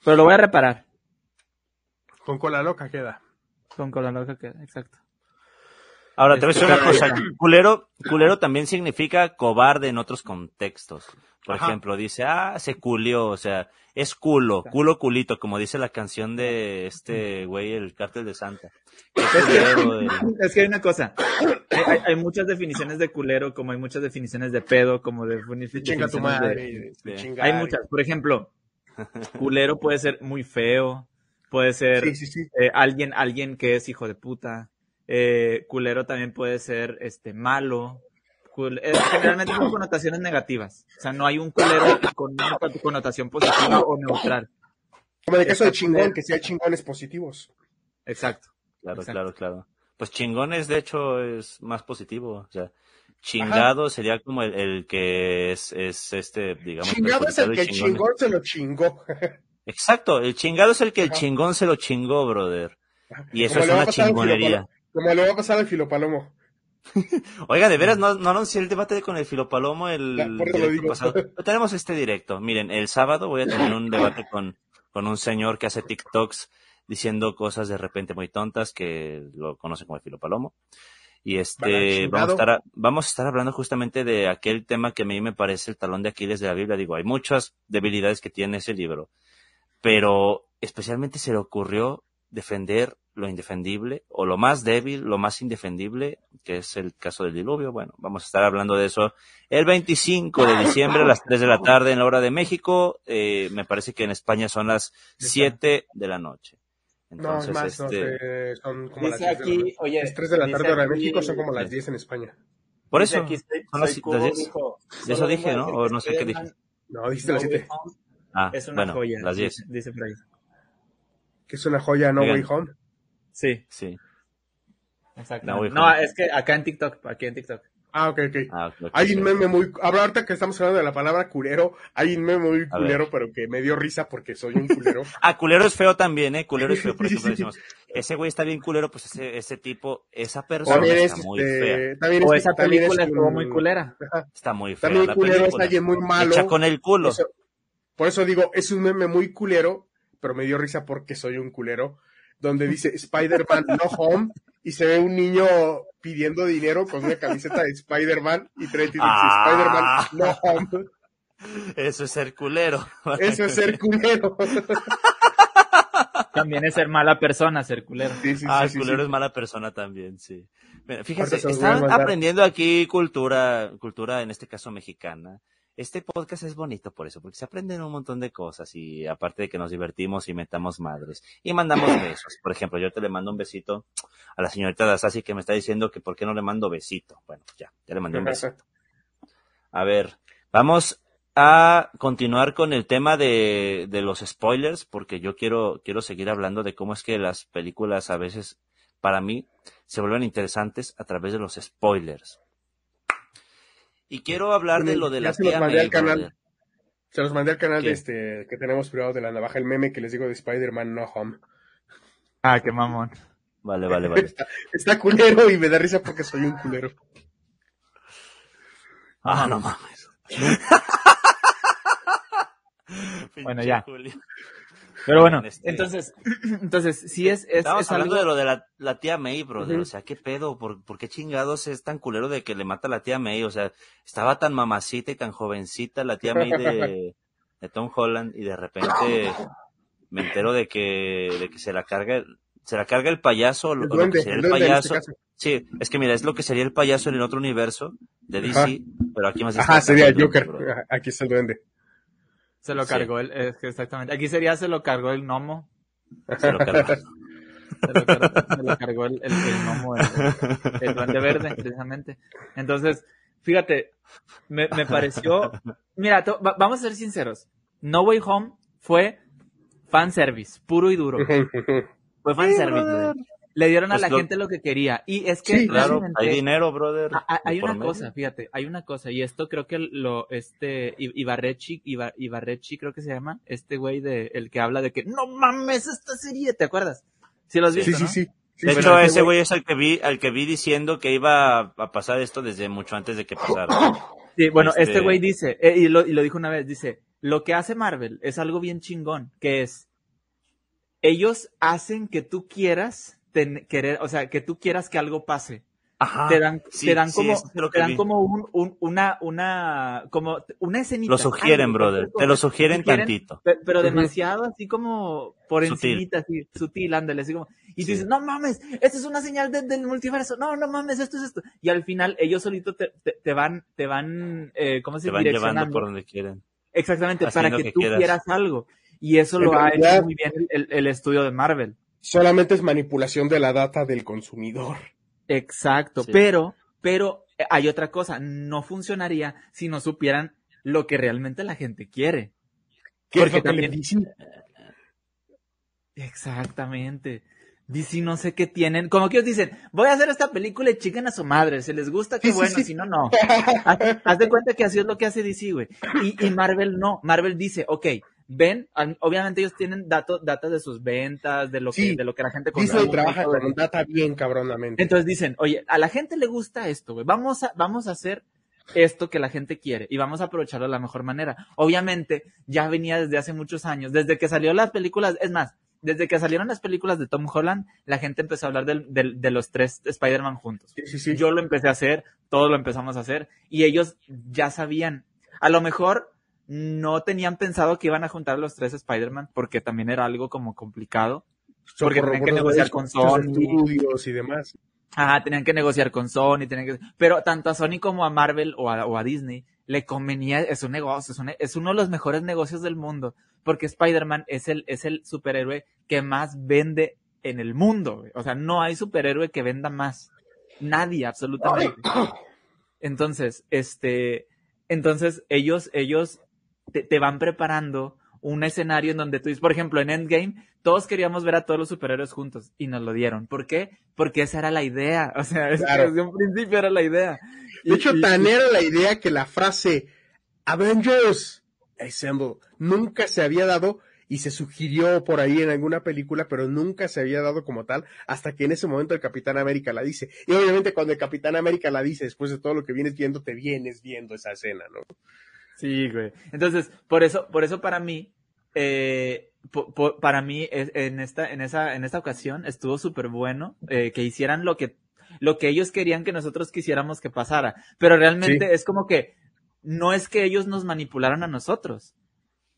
Pero lo voy a reparar. Con cola loca queda. Con cola loca que, exacto. Ahora, te voy a decir una cosa. Culero, culero también significa cobarde en otros contextos. Por Ajá. ejemplo, dice, ah, se culió, o sea, es culo, culo culito, como dice la canción de este güey, el cártel de Santa. Es que hay una cosa. Hay, hay- hay muchas definiciones de culero, como hay muchas definiciones de pedo, como de Y chinga tu definiciones de- madre. Chingar. Hay muchas. Por ejemplo, culero puede ser muy feo, puede ser Sí, sí, sí. eh, alguien, alguien que es hijo de puta. Eh, culero también puede ser este malo. Cul- eh, generalmente son connotaciones negativas. O sea, no hay un culero con una connotación positiva o neutral. Como en el caso de chingón, que sí hay chingones positivos. Exacto. Claro, Exacto. claro, claro. Pues chingones, de hecho, es más positivo. O sea, chingado sería como el, el que es, es este, digamos, Chingado es el que el chingón- se lo chingó. Exacto, el chingado es el que el Ajá. chingón se lo chingó, brother. Y eso Como es una chingonería. Como le va a pasar al filopalomo. Oiga, de veras, no, no anuncié el debate con el Filopalomo el Ya, lo pasado. Pero tenemos este directo. Miren, el sábado voy a tener un debate con, con un señor que hace TikToks diciendo cosas de repente muy tontas que lo conocen como el Filopalomo. Y este, vamos a, estar, a- vamos a estar hablando justamente de aquel tema que a mí me parece el talón de Aquiles de la Biblia. Digo, hay muchas debilidades que tiene ese libro, pero especialmente se le ocurrió defender lo indefendible o lo más débil, lo más indefendible, que es el caso del diluvio. Bueno, vamos a estar hablando de eso el 25 de diciembre a las 3 de la tarde en la hora de México. Eh, me parece que en España son las 7 de la noche. No, es Entonces, más, no este, sé, son como Dice las 10 de la aquí, oye, Es 3 de la tarde hora de México, son como las Sí. 10 en España. por eso, aquí, soy- son las- cool, las diez. dijo, De eso "Solo dije, ¿no? O no sé qué dije. No, dijiste las No 7. Way Home ah, Es una bueno, joya. las 10. Dice, dice por ahí. Que es una joya, No Oigan. Way Home. Sí, Sí. exacto. No es que acá en TikTok, aquí en TikTok. Ah, ok, ok. Ah, Hay un meme muy... Ahora ahorita que estamos hablando de la palabra culero, hay un meme muy culero, pero que me dio risa porque soy un culero. Ah, culero es feo también, ¿eh? Culero es feo. Por ejemplo, sí. decimos, ese güey está bien culero, pues ese, ese tipo, esa persona También es, está muy fea. este, también O es, esa también es película un- estuvo muy culera. Ajá. Está muy fea. También la culero es película. alguien muy malo. Hecha con el culo. Eso- por eso digo, es un meme muy culero, pero me dio risa porque soy un culero, donde dice Spider-Man no home y se ve un niño pidiendo dinero con una camiseta de Spider-Man y trae título, dice, Ah. Spider-Man no home. Eso es ser culero. Eso es ser culero. También es ser mala persona, ser culero. Sí, sí, Ah, sí, el sí, culero sí. es mala persona también, sí. Mira, fíjense, están aprendiendo aquí cultura, cultura en este caso mexicana. Este podcast es bonito por eso, porque se aprenden un montón de cosas y aparte de que nos divertimos y metamos madres y mandamos besos. Por ejemplo, yo te le mando un besito a la señorita Dasasi que me está diciendo que por qué no le mando besito. Bueno, ya, ya le mandé un besito. A ver, vamos a continuar con el tema de, de los spoilers, porque yo quiero, quiero seguir hablando de cómo es que las películas a veces, para mí, se vuelven interesantes a través de los spoilers. Y quiero hablar de lo de Ya la se los tía mandé May, al canal. brother. Se los mandé al canal ¿Qué? de este que tenemos privado de la navaja, el meme que les digo de Spider-Man No Home. Ah, qué mamón. Vale, vale, vale. Está culero y me da risa porque soy un culero. Ah, no mames. Bueno, ya. Pero bueno, Este- entonces, entonces, sí es, es, Estábamos es hablando algo... de lo de la, la tía May, brother. O sea, ¿qué pedo? ¿Por, por qué chingados es tan culero de que le mata a la tía May? O sea, estaba tan mamacita y tan jovencita la tía May de, de Tom Holland y de repente me entero de que, de que se la carga, se la carga el payaso, El lo duende, que sería el este payaso. Sí, es que mira, es lo que sería el payaso en el otro universo de DC, Ajá. pero aquí más Ajá, sería el Joker. Aquí está el duende. Se lo cargó el, es que exactamente. Aquí sería se lo cargó el gnomo. Se lo carga. Se lo cargó, se lo cargó el, el, el gnomo, el, el duende verde, precisamente. Entonces, fíjate, me, me pareció, mira, to- va- vamos a ser sinceros. No Way Home fue fanservice, puro y duro. Fue fanservice. Le dieron a Pues la lo- gente lo que quería. Y es que Sí, Claro, realmente- hay dinero, brother. Hay una medio. cosa, fíjate, hay una cosa, y esto creo que lo, este, Ibarrechi, Iba- Ibarrechi creo que se llama, este güey de, el que habla de que, no mames esta serie, ¿te acuerdas? Sí lo has Sí, visto, sí, ¿no? sí. Sí, De hecho, ese güey. es el que vi, al que vi diciendo que iba a pasar esto desde mucho antes de que pasara. Sí, bueno, Este- este güey dice, eh, y, lo, y lo dijo una vez, dice, lo que hace Marvel es algo bien chingón, que es, ellos hacen que tú quieras ten- querer, o sea, que tú quieras que algo pase. Ajá. te dan, sí, te dan sí, como, que te dan vi. como un, un- una, una, como una escenita. Lo sugieren, algo, brother. Te lo sugieren Sugieren, tantito. pe- pero demasiado así como por Sutil. encimita, así, sutil, ándale, así como, y tú Sí. dices, no mames, esto es una señal de- del multiverso, no, no mames, esto es esto. Y al final ellos solitos te, te, te van, te van, eh, ¿cómo se Te van llevando por donde quieren. Exactamente, haciendo para que, que tú quieras. quieras algo. Y eso En lo ha realidad- hecho muy bien el- el estudio de Marvel. Solamente es manipulación de la data del consumidor. Exacto, Sí. pero, pero eh, hay otra cosa, no funcionaría si no supieran lo que realmente la gente quiere. ¿Qué Porque es lo que le también- dicen? Exactamente. DC no sé qué tienen, como que ellos dicen, voy a hacer esta película y chiquen a su madre, si les gusta, qué Sí, sí, bueno, sí. si no, no. Haz, haz de cuenta que así es lo que hace DC, güey. Y, y Marvel no, Marvel dice, ok, ven, obviamente ellos tienen datos, datos de sus ventas, de lo que, de lo que la gente consume y trabaja con data bien cabronamente. Entonces dicen, oye, a la gente le gusta esto, güey. Vamos a, vamos a hacer esto que la gente quiere y vamos a aprovecharlo de la mejor manera. Obviamente, ya venía desde hace muchos años, desde que salió las películas, es más, desde que salieron las películas de Tom Holland, la gente empezó a hablar del- del- de los tres Spider-Man juntos. Sí, sí, sí. Yo lo empecé a hacer, todos lo empezamos a hacer y ellos ya sabían. A lo mejor no tenían pensado que iban a juntar los tres Spider-Man porque también era algo como complicado. Porque por tenían que negociar con Sony. estudios y demás. Ajá, tenían que negociar con Sony, tenían que... Pero tanto a Sony como a Marvel o a, o a Disney le convenía, es un negocio, es, un- es uno de los mejores negocios del mundo, porque Spider-Man es el, es el superhéroe que más vende en el mundo. O sea, no hay superhéroe que venda más. Nadie, absolutamente. Entonces, este, entonces ellos, ellos te, te van preparando un escenario en donde tú dices, por ejemplo, en Endgame, todos queríamos ver a todos los superhéroes juntos y nos lo dieron. ¿Por qué? Porque esa era la idea. O sea, Claro. desde un principio era la idea. De hecho, Y- y- tan era la idea que la frase Avengers Assemble nunca se había dado y se sugirió por ahí en alguna película, pero nunca se había dado como tal, hasta que en ese momento el Capitán América la dice. Y obviamente cuando el Capitán América la dice, después de todo lo que vienes viendo, te vienes viendo esa escena, ¿no? Sí, güey. Entonces, por eso, por eso para mí, eh, po- po- para mí, es- en esta, en esa, en esta ocasión estuvo súper bueno, eh, que hicieran lo que, lo que ellos querían que nosotros quisiéramos que pasara. Pero realmente es como que, no es que ellos nos manipularan a nosotros.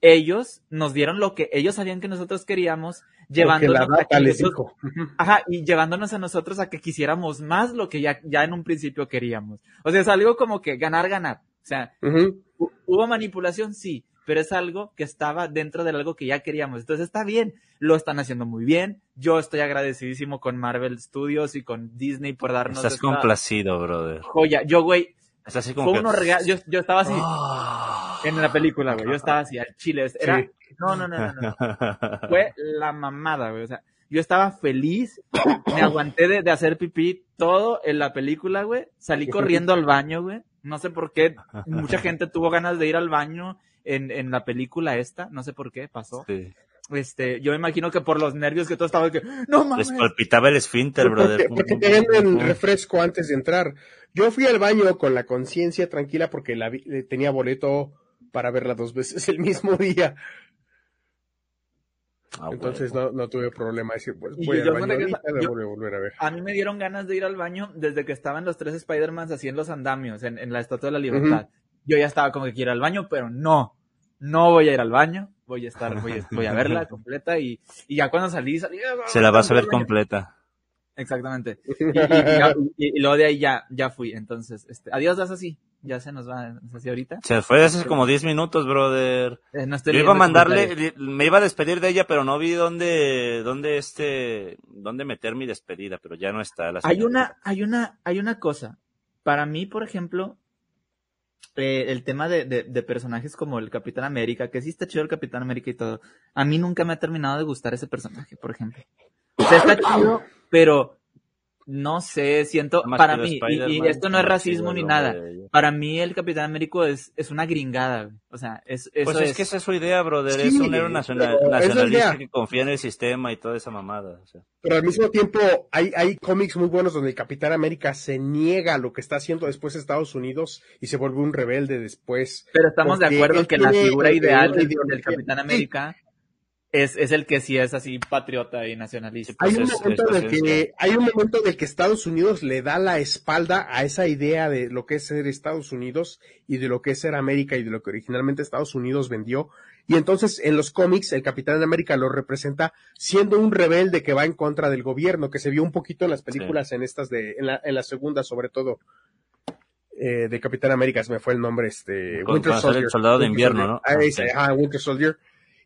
Ellos nos dieron lo que ellos sabían que nosotros queríamos, llevándonos a que nosotros-. Ajá, y llevándonos a nosotros a que quisiéramos más lo que ya, ya en un principio queríamos. O sea, es algo como que ganar, ganar. O sea, hubo manipulación, sí, pero es algo que estaba dentro de algo que ya queríamos. Entonces está bien, lo están haciendo muy bien. Yo estoy agradecidísimo con Marvel Studios y con Disney por darnos Estás esta complacido, brother. joya. Yo, güey, Estás así como fue que... unos regalos. Yo, yo estaba así Ah. en la película, güey. Yo estaba así al chile. Era, Sí. no, no, no, no, no. Fue la mamada, güey. O sea, yo estaba feliz, me aguanté de, de hacer pipí todo en la película, güey. Salí corriendo al baño, güey. No sé por qué. Mucha gente tuvo ganas de ir al baño en, en la película esta. No sé por qué pasó. Sí. Este, yo me imagino que por los nervios que todo estaba que, no mames. Les palpitaba el esfínter, brother. Porque, porque te venden refresco antes de entrar. Yo fui al baño con la conciencia tranquila porque la vi- eh, tenía boleto para verla dos veces el mismo día. Ah, Entonces no, no tuve problema. Decir, pues voy yo- al baño me regresa- ahorita, la yo- voy a volver a ver. A mí me dieron ganas de ir al baño desde que estaban los tres Spider-Mans así en los andamios, en, en la Estatua de la Libertad. Yo ya estaba como que quiero ir al baño, pero no. No voy a ir al baño. Voy a estar, voy a, voy a verla completa y, y ya cuando salí, salí. Se la vas a ver completa. Exactamente. Y, y- y ya- y- y luego de ahí ya, ya fui. Entonces, este, adiós, das así. Ya se nos va, si ahorita. Se fue hace como 10 minutos, brother. Eh, no Yo iba a mandarle, me iba a despedir de ella, pero no vi dónde, dónde este, dónde meter mi despedida, pero ya no está. La Hay una, hay una, hay una cosa. Para mí, por ejemplo, eh, el tema de, de, de personajes como el Capitán América, que sí está chido el Capitán América y todo. A mí nunca me ha terminado de gustar ese personaje, por ejemplo. O sea, está chido, pero no sé, siento, Más para mí, y- esto no es racismo ni nada. Para mí el Capitán América es, es una gringada, güey. O sea, es, eso Pues es, es. que esa es su idea, brother. Sí, es un héroe nacional- nacionalista que confía en el sistema y toda esa mamada. o sea. Pero al mismo tiempo hay, hay cómics muy buenos donde el Capitán América se niega a lo que está haciendo después Estados Unidos y se vuelve un rebelde después. Pero estamos de acuerdo él que la figura ideal del, Capitán Sí. Es, es el que sí es así patriota y nacionalista. Hay un Pues es- momento es en el que esencial. hay un momento en el que Estados Unidos le da la espalda a esa idea de lo que es ser Estados Unidos y de lo que es ser América y de lo que originalmente Estados Unidos vendió. Y entonces en los cómics el Capitán América lo representa siendo un rebelde que va en contra del gobierno, que se vio un poquito en las películas en estas de, en la, en la segunda sobre todo. Eh, de Capitán América, se me fue el nombre, este, Winter hacer el Soldier. soldado de invierno, Soldier. ¿no? Ah, ese, sí. ajá, Winter Soldier.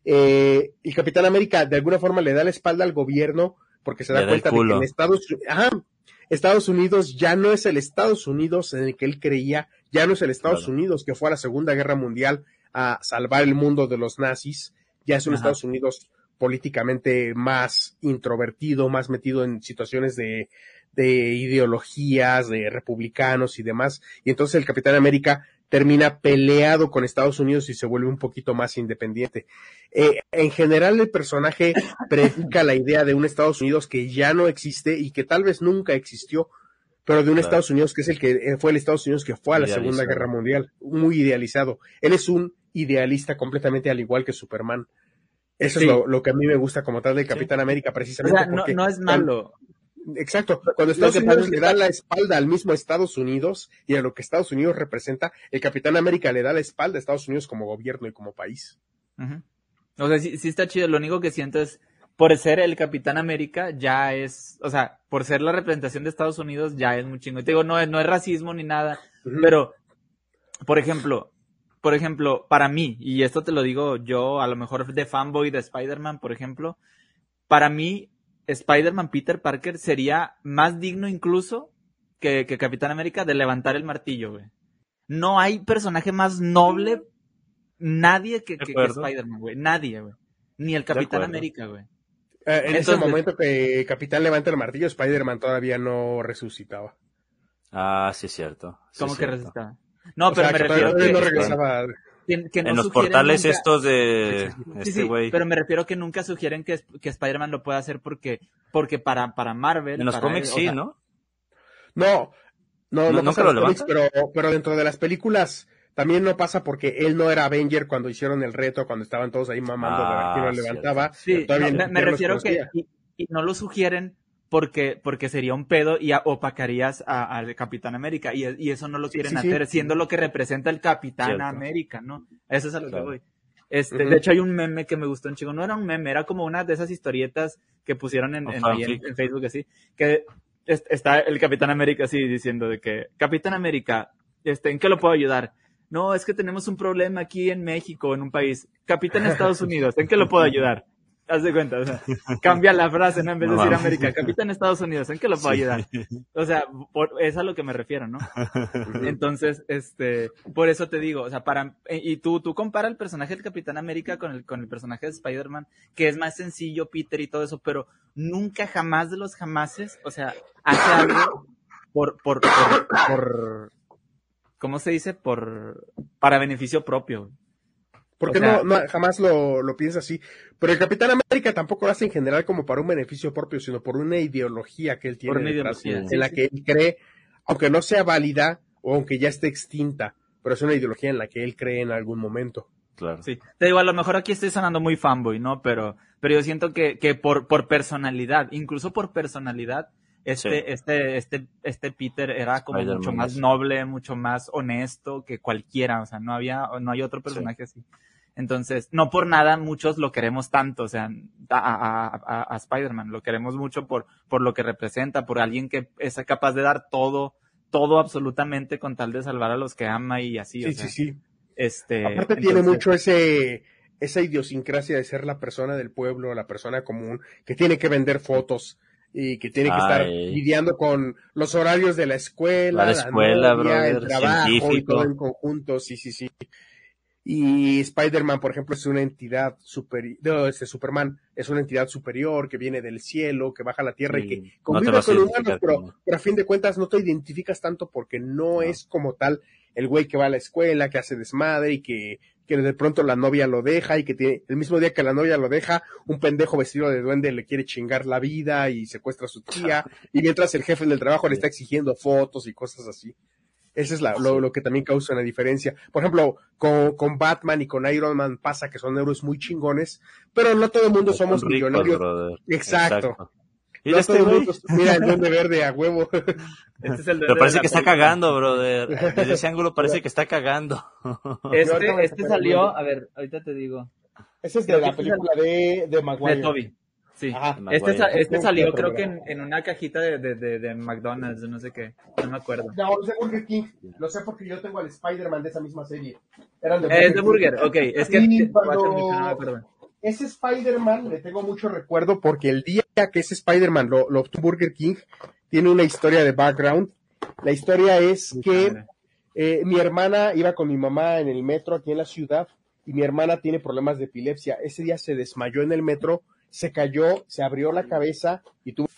Eh, y Capitán América de alguna forma le da la espalda al gobierno porque se da da el cuenta de que en Estados, ajá, Estados Unidos ya no es el Estados Unidos en el que él creía, ya no es el Estados Claro. Unidos que fue a la Segunda Guerra Mundial a salvar el mundo de los nazis, ya es un Ajá. Estados Unidos políticamente más introvertido, más metido en situaciones de, de ideologías, de republicanos y demás. Y entonces el Capitán América termina peleado con Estados Unidos y se vuelve un poquito más independiente. Eh, en general el personaje predica la idea de un Estados Unidos que ya no existe y que tal vez nunca existió, pero de un Claro. Estados Unidos que es el que eh, fue el Estados Unidos que fue a la Segunda. Guerra Mundial, muy idealizado. Él es un idealista completamente al igual que Superman. Eso Sí. es lo, lo que a mí me gusta como tal del Capitán América, O precisamente sea, no, porque no es malo. Exacto. Cuando Estados Unidos le da la espalda al mismo Estados Unidos y a lo que Estados Unidos representa, el Capitán América le da la espalda a Estados Unidos como gobierno y como país. O sea, sí, sí está chido. Lo único que siento es, por ser el Capitán América, ya es, o sea, por ser la representación de Estados Unidos, ya es muy chingo. Y te digo, no es, no es racismo ni nada, pero, por ejemplo, por ejemplo, para mí, y esto te lo digo yo, a lo mejor de fanboy de Spider-Man, por ejemplo, para mí, Spider-Man Peter Parker sería más digno incluso que, que Capitán América de levantar el martillo, güey. No hay personaje más noble, nadie que, que-. Spider-Man, güey. Nadie, güey. Ni el Capitán. América, güey. Eh, en ese momento que Capitán levanta el martillo, Spider-Man todavía no resucitaba. Ah, sí, es cierto. sí ¿Cómo es que cierto. resistaba? No, O pero sea, me que refiero que, no regresaba. Que- que no en los portales nunca- estos de Sí, Sí, este sí, güey. pero me refiero que nunca sugieren que, que Spider-Man lo pueda hacer porque, porque para, para Marvel. en los para cómics él, o sí, sea, ¿no? No, no, ¿No- no, en los cómics, pero, pero dentro de las películas también no pasa porque él no era Avenger cuando hicieron el reto, cuando estaban todos ahí mamando de ver Ah, quién lo cierto. levantaba. Sí, no, me, me refiero que y no lo sugieren porque, porque sería un pedo y a- opacarías a- al Capitán América y, y eso no lo quieren sí, sí. hacer, siendo lo que representa el Capitán Cierto. América, ¿no? Eso es a lo Claro. que voy. Este, Ujú. De hecho hay un meme que me gustó un chico, no era un meme, era como una de esas historietas que pusieron en, en- en- en Facebook así, que es- está el Capitán América así diciendo de que, Capitán América, este, ¿en qué lo puedo ayudar? No, es que tenemos un problema aquí en México, en un país. Capitán Estados Unidos, ¿en qué lo puedo ayudar? Haz de cuenta, o sea, cambia la frase, ¿no? En vez de No decir. América, Capitán Estados Unidos, ¿en qué lo puedo Sí. ayudar? O sea, por, es a lo que me refiero, ¿no? Entonces, este, por eso te digo, o sea, para, eh, y tú, tú compara el personaje del Capitán América con el, con el personaje de Spider-Man, que es más sencillo, Peter y todo eso, pero nunca jamás de los jamases, o sea, hace algo por, por, por, por, ¿cómo se dice? Por, para beneficio propio. Porque O sea- no, no, jamás lo, lo piensa así. Pero el Capitán América tampoco lo hace en general como para un beneficio propio, sino por una ideología que él tiene Por una detrás, ideología, en sí, la sí. que él cree, aunque no sea válida o aunque ya esté extinta, pero es una ideología en la que él cree en algún momento. Claro. Sí. Te digo, a lo mejor aquí estoy sonando muy fanboy, ¿no? Pero, pero yo siento que, que por, por personalidad, incluso por personalidad, este, Sí. este, este, este Peter era como mucho más noble, mucho más honesto que cualquiera, o sea, no había, no hay otro personaje así. Entonces, no por nada muchos lo queremos tanto, o sea, a, a, a, a Spider-Man lo queremos mucho por, por lo que representa, por alguien que es capaz de dar todo, todo absolutamente con tal de salvar a los que ama y así, Sí, o sea, sí, sí. este. Aparte tiene mucho ese, esa idiosincrasia de ser la persona del pueblo, la persona común, que tiene que vender fotos y que tiene que estar lidiando con los horarios de la escuela, La escuela, brother, el trabajo y todo en conjunto, sí, sí, sí. Y Spider-Man, por ejemplo, es una entidad superior, este Superman es una entidad superior que viene del cielo, que baja a la tierra y que no convive con humanos, pero, pero a fin de cuentas no te identificas tanto porque no, No. es como tal el güey que va a la escuela, que hace desmadre y que, que de pronto la novia lo deja y que tiene, el mismo día que la novia lo deja, un pendejo vestido de duende le quiere chingar la vida y secuestra a su tía, y mientras el jefe del trabajo le está exigiendo fotos y cosas así. Ese es la- lo, lo que también causa una diferencia. Por ejemplo, con, con Batman y con Iron Man pasa que son héroes muy chingones, pero no todo el mundo somos ricos, millonarios. brother. Exacto. Mira No este todo el mundo- mira el duende verde a huevo. Este es el Pero parece que está cagando, brother. Desde ese ángulo parece que está cagando. Este, este salió, a ver, ahorita te digo. Ese es de la que es película de, de Maguire. De Toby. Sí. Ajá. Este, sa- este salió creo que en, en una cajita de, de, de, de McDonald's, no sé qué. No me acuerdo. No, es de Burger King. Lo sé porque yo tengo al Spider-Man de esa misma serie. Eran de Eh, es de King. Burger, ok. Es que Sí. Ese Spider-Man le tengo mucho recuerdo porque el día que ese Spider-Man lo, lo obtuvo Burger King tiene una historia de background. La historia es que eh, mi hermana iba con mi mamá en el metro aquí en la ciudad y mi hermana tiene problemas de epilepsia. Ese día se desmayó en el metro, se cayó, se abrió la cabeza y tuvo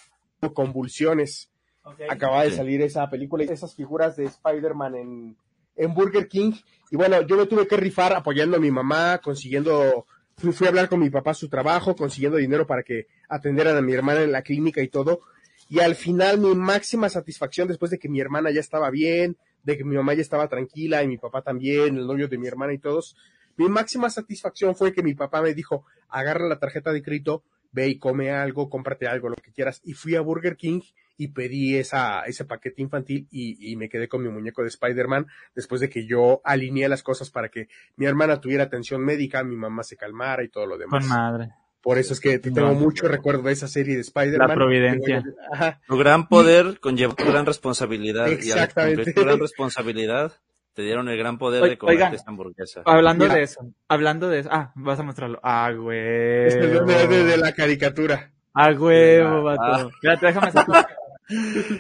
convulsiones. Ok. acababa de salir esa película y esas figuras de Spider-Man en, en Burger King. Y bueno, yo me tuve que rifar apoyando a mi mamá, consiguiendo, fui, fui a hablar con mi papá su trabajo, consiguiendo dinero para que atendieran a mi hermana en la clínica y todo. Y al final mi máxima satisfacción después de que mi hermana ya estaba bien, de que mi mamá ya estaba tranquila y mi papá también, el novio de mi hermana y todos, mi máxima satisfacción fue que mi papá me dijo, agarra la tarjeta de crédito, ve y come algo, cómprate algo, lo que quieras. Y fui a Burger King y pedí esa, ese paquete infantil y, y me quedé con mi muñeco de Spider-Man después de que yo alineé las cosas para que mi hermana tuviera atención médica, mi mamá se calmara y todo lo demás. Con madre. Por eso es que tengo No. mucho recuerdo de esa serie de Spider-Man. La providencia. Ajá. Tu gran poder conllevó tu gran responsabilidad. Y al Exactamente. cumplir tu gran responsabilidad, te dieron el gran poder de comerte esta hamburguesa. Hablando Mira. de eso, hablando de eso. Ah, vas a mostrarlo. Ah, güey. Es el de la caricatura. Ah, huevo, Ah. vato. Espérate, déjame sacar.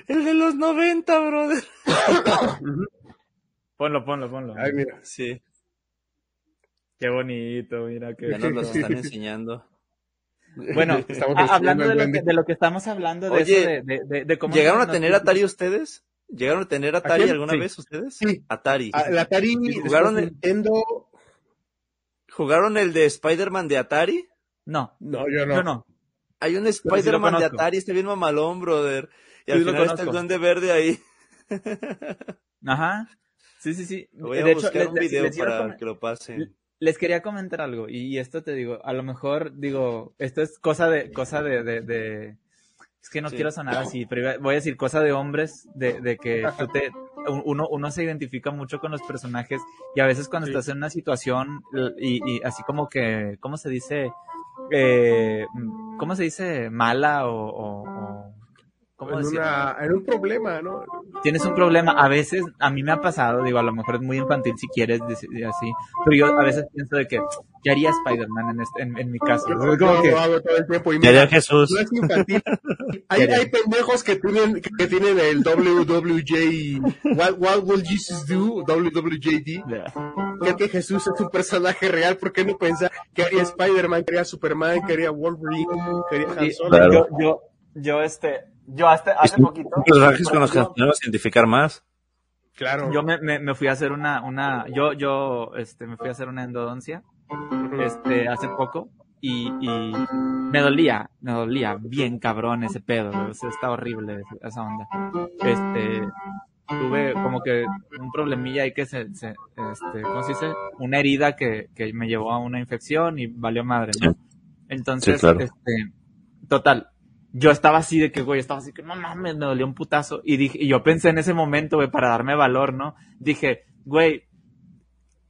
El de los 90, brother. Ponlo, ponlo, ponlo. Ay, mira. Sí, Qué bonito, mira qué ya nos los están enseñando. Bueno, ah, hablando de lo, que, de lo que estamos hablando, de Oye, eso, de, de, de, de cómo ¿Llegaron a nos- tener Atari ustedes? ¿Llegaron a tener Atari alguna Sí. vez ustedes? Sí. Atari. Atari, jugaron el- Nintendo. ¿Jugaron el de Spider-Man de Atari? No, No, yo no. yo no. Hay un sí Spider-Man de. Atari, está bien mamalón, brother. Y al final está el duende verde ahí. Ajá. Sí, sí, sí. Voy a de buscar un les- video les a para que lo pasen. les quería comentar algo y esto te digo, a lo mejor digo, esto es cosa de cosa de, de, de- es que no Sí. quiero sonar así, pero voy a decir cosa de hombres de, de que tú te uno uno se identifica mucho con los personajes y a veces cuando Sí. estás en una situación y, y así como que cómo se dice eh, cómo se dice mala o- ¿cómo En, una, en un problema, ¿no? tienes un problema, a veces, a mí me ha pasado, digo, a lo mejor es muy infantil si quieres decir así, pero yo a veces pienso de que, ¿qué haría Spider-Man en, este- en, en mi caso? Yo, Es como que, lo hago todo el tiempo. Y Ya mira, Jesús. no es infantil. Hay, hay pendejos que tienen, que tienen el WWJ. What, what will Jesus do? WWJD. Creo que Jesús es un personaje real. ¿Por qué no pensar que haría Spider-Man, que haría Superman, que haría Wolverine, que haría Han Solo? Claro. yo, yo, yo, este, yo hasta hace poquito, con los que nos identificar más. Claro. Yo me, me, me fui a hacer una, una, yo, yo, este, me fui a hacer una endodoncia, este, hace poco, y, y me dolía, me dolía bien cabrón ese pedo, o sea, está horrible esa- esa onda. Este, tuve como que un problemilla ahí que se, se este, ¿cómo se dice? Una herida que, que me llevó a una infección y valió madre, ¿no? Entonces, Sí, claro. este, total, yo estaba así de que, güey, estaba así que, no mames, me dolió un putazo. Y dije, y yo pensé en ese momento, güey, para darme valor, ¿no? Dije, güey,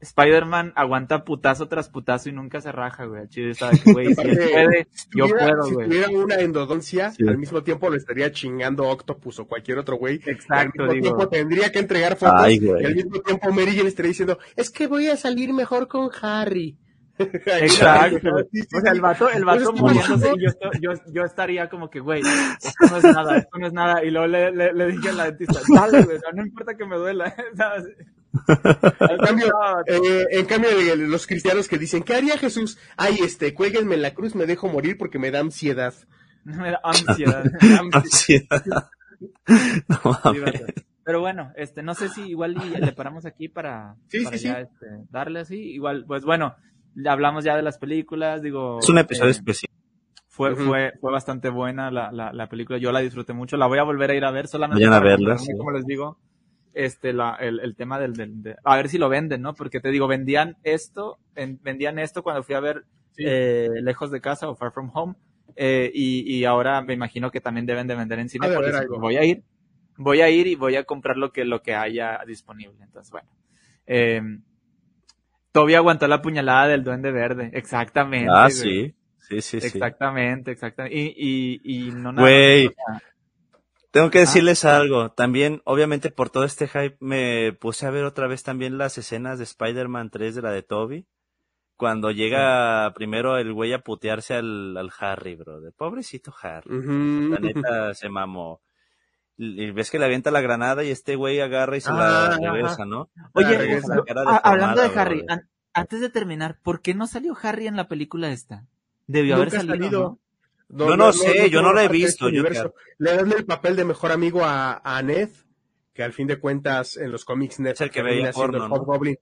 Spider-Man aguanta putazo tras putazo y nunca se raja, güey. Chile estaba que, güey, si él puede, Si yo tuviera- puedo, Si güey. tuviera una endodoncia, Sí. al mismo tiempo lo estaría chingando Octopus o cualquier otro güey. Y al Exacto, mismo digo. tiempo tendría que entregar fotos. Ay, güey. y al mismo tiempo Mary Jane estaría diciendo, es que voy a salir mejor con Harry. Exacto. O sea, el vato, el vato Pues, muriéndose y yo, yo, yo estaría como que, güey, esto no es nada, esto no es nada. Y luego le, le, le dije a la dentista, dale, güey, no importa que me duela. ¿sabes? En cambio, eh, en cambio de los cristianos que dicen, ¿qué haría Jesús? Ay, este, cuélguenme en la cruz, me dejo morir porque me da ansiedad. Me da ansiedad. Ansiedad. No mames. Pero bueno, este, no sé si igual y le paramos aquí para, Sí, para sí, ya, sí. este, darle así. Igual, pues bueno, hablamos ya de las películas, digo. Es un episodio eh, especial. Fue, fue, fue bastante buena la, la, la película, yo la disfruté mucho, la voy a volver a ir a ver solamente Vayan a verla, sí. como les digo, este, la, el, el tema del, del, de- a ver si lo venden, ¿no? Porque te digo, vendían esto, en- vendían esto cuando fui a ver Sí. eh, Lejos de Casa o Far From Home, eh, y, y ahora me imagino que también deben de vender en cine, de haber porque voy a ir, voy a ir y voy a comprar lo que, lo que haya disponible, entonces bueno. Eh, Toby aguantó la puñalada del duende verde, exactamente. Ah, güey. sí. Sí, sí, sí. Exactamente, exactamente. Y, y, y no nada Güey, Tengo que decirles algo. También, obviamente, por todo este hype, me puse a ver otra vez también las escenas de Spider-Man 3 de la de Toby. Cuando llega primero el güey a putearse al, al Harry, brother. Pobrecito Harry. Ujú. La neta se mamó. Y ves que le avienta la granada y este güey agarra y se Ah, la regresa, ¿no? Oye, Ah, regresa. hablando de Harry, an- antes de terminar, ¿por qué no salió Harry en la película esta? Debió haber ha salido, ¿no? Yo no sé, yo no la he visto, este yo universo. Le dan el papel de mejor amigo a, a Ned, que al fin de cuentas en los cómics Ned Es el que veía porno, el ¿no? Hobgoblin.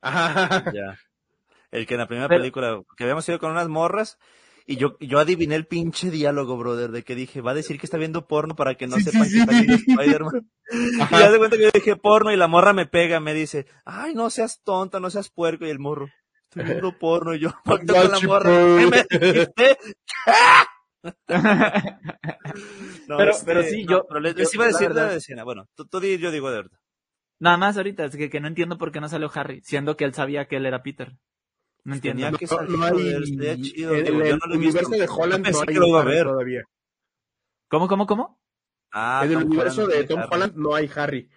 Ajá. Ya. El que en la primera Pero- película, que habíamos ido con unas morras, y yo, yo adiviné el pinche diálogo, brother, de que dije, va a decir que está viendo porno para que no Sí, sepan sí, que está viendo Spider-Man. Y ya de cuenta que yo dije porno y la morra me pega, me dice, ay, no seas tonta, no seas puerco, y el morro, estoy viendo porno, y yo, con la morra, ¿qué me dijiste? No, Pero- este, pero sí, no, yo- pero les, yo- les iba a la decir la, verdad- escena, bueno, tú, tú di, yo digo de verdad. Nada más ahorita, es que, que no entiendo por qué no salió Harry, siendo que él sabía que él era Peter. No entiendo. Tenía que No, salir, no hay, chido, digo, en yo el no lo he visto. universo de Holland no hay que lo iba a Harry ver. todavía. ¿Cómo, cómo, cómo? Ah, en el Tom universo Holland de Tom Harry. Holland no hay Harry.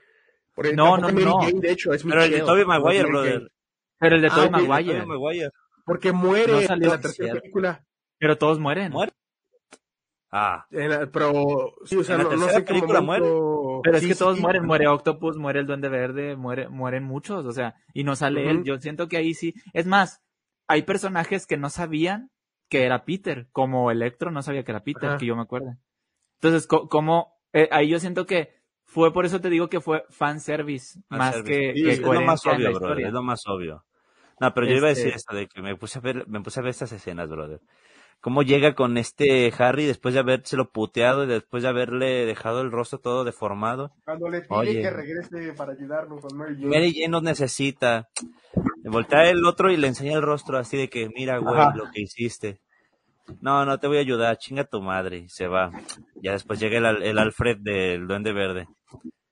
Porque No, no, Mary no. Jane, de hecho, es Pero el de Michelle, Tobey no es Maguire, brother. Pero el de Ah, Tobey El Maguire. Porque muere No salió en la tercera película. Pero todos mueren. ¿Muere? Ah, En la- pero, sí, o sea, ¿En la no, no tercera sé qué película momento... Pero es Sí, que sí, todos sí. mueren, muere Octopus, muere el Duende Verde, muere, mueren muchos, o sea, y no sale él. Yo siento que ahí sí. Es más, hay personajes que no sabían que era Peter, como Electro no sabía que era Peter, Ajá. que yo me acuerdo. Entonces, co- como, eh, ahí yo siento que fue, por eso te digo que fue fanservice, más fanservice. que, Sí, que es lo más obvio, brother, historia. es lo más obvio. No, pero yo iba a decir Este- esto de que me puse a ver, me puse a ver estas escenas, brother. Cómo llega con este Harry después de habérselo puteado y después de haberle dejado el rostro todo deformado. Cuando le pide Oye. que regrese para ayudarnos con Mary Jane. Mary Jane nos necesita. Le voltea el otro y le enseña el rostro así de que, mira, güey, Ajá. lo que hiciste. No, no te voy a ayudar, chinga tu madre. Y se va. Ya después llega el, el Alfred del Duende Verde.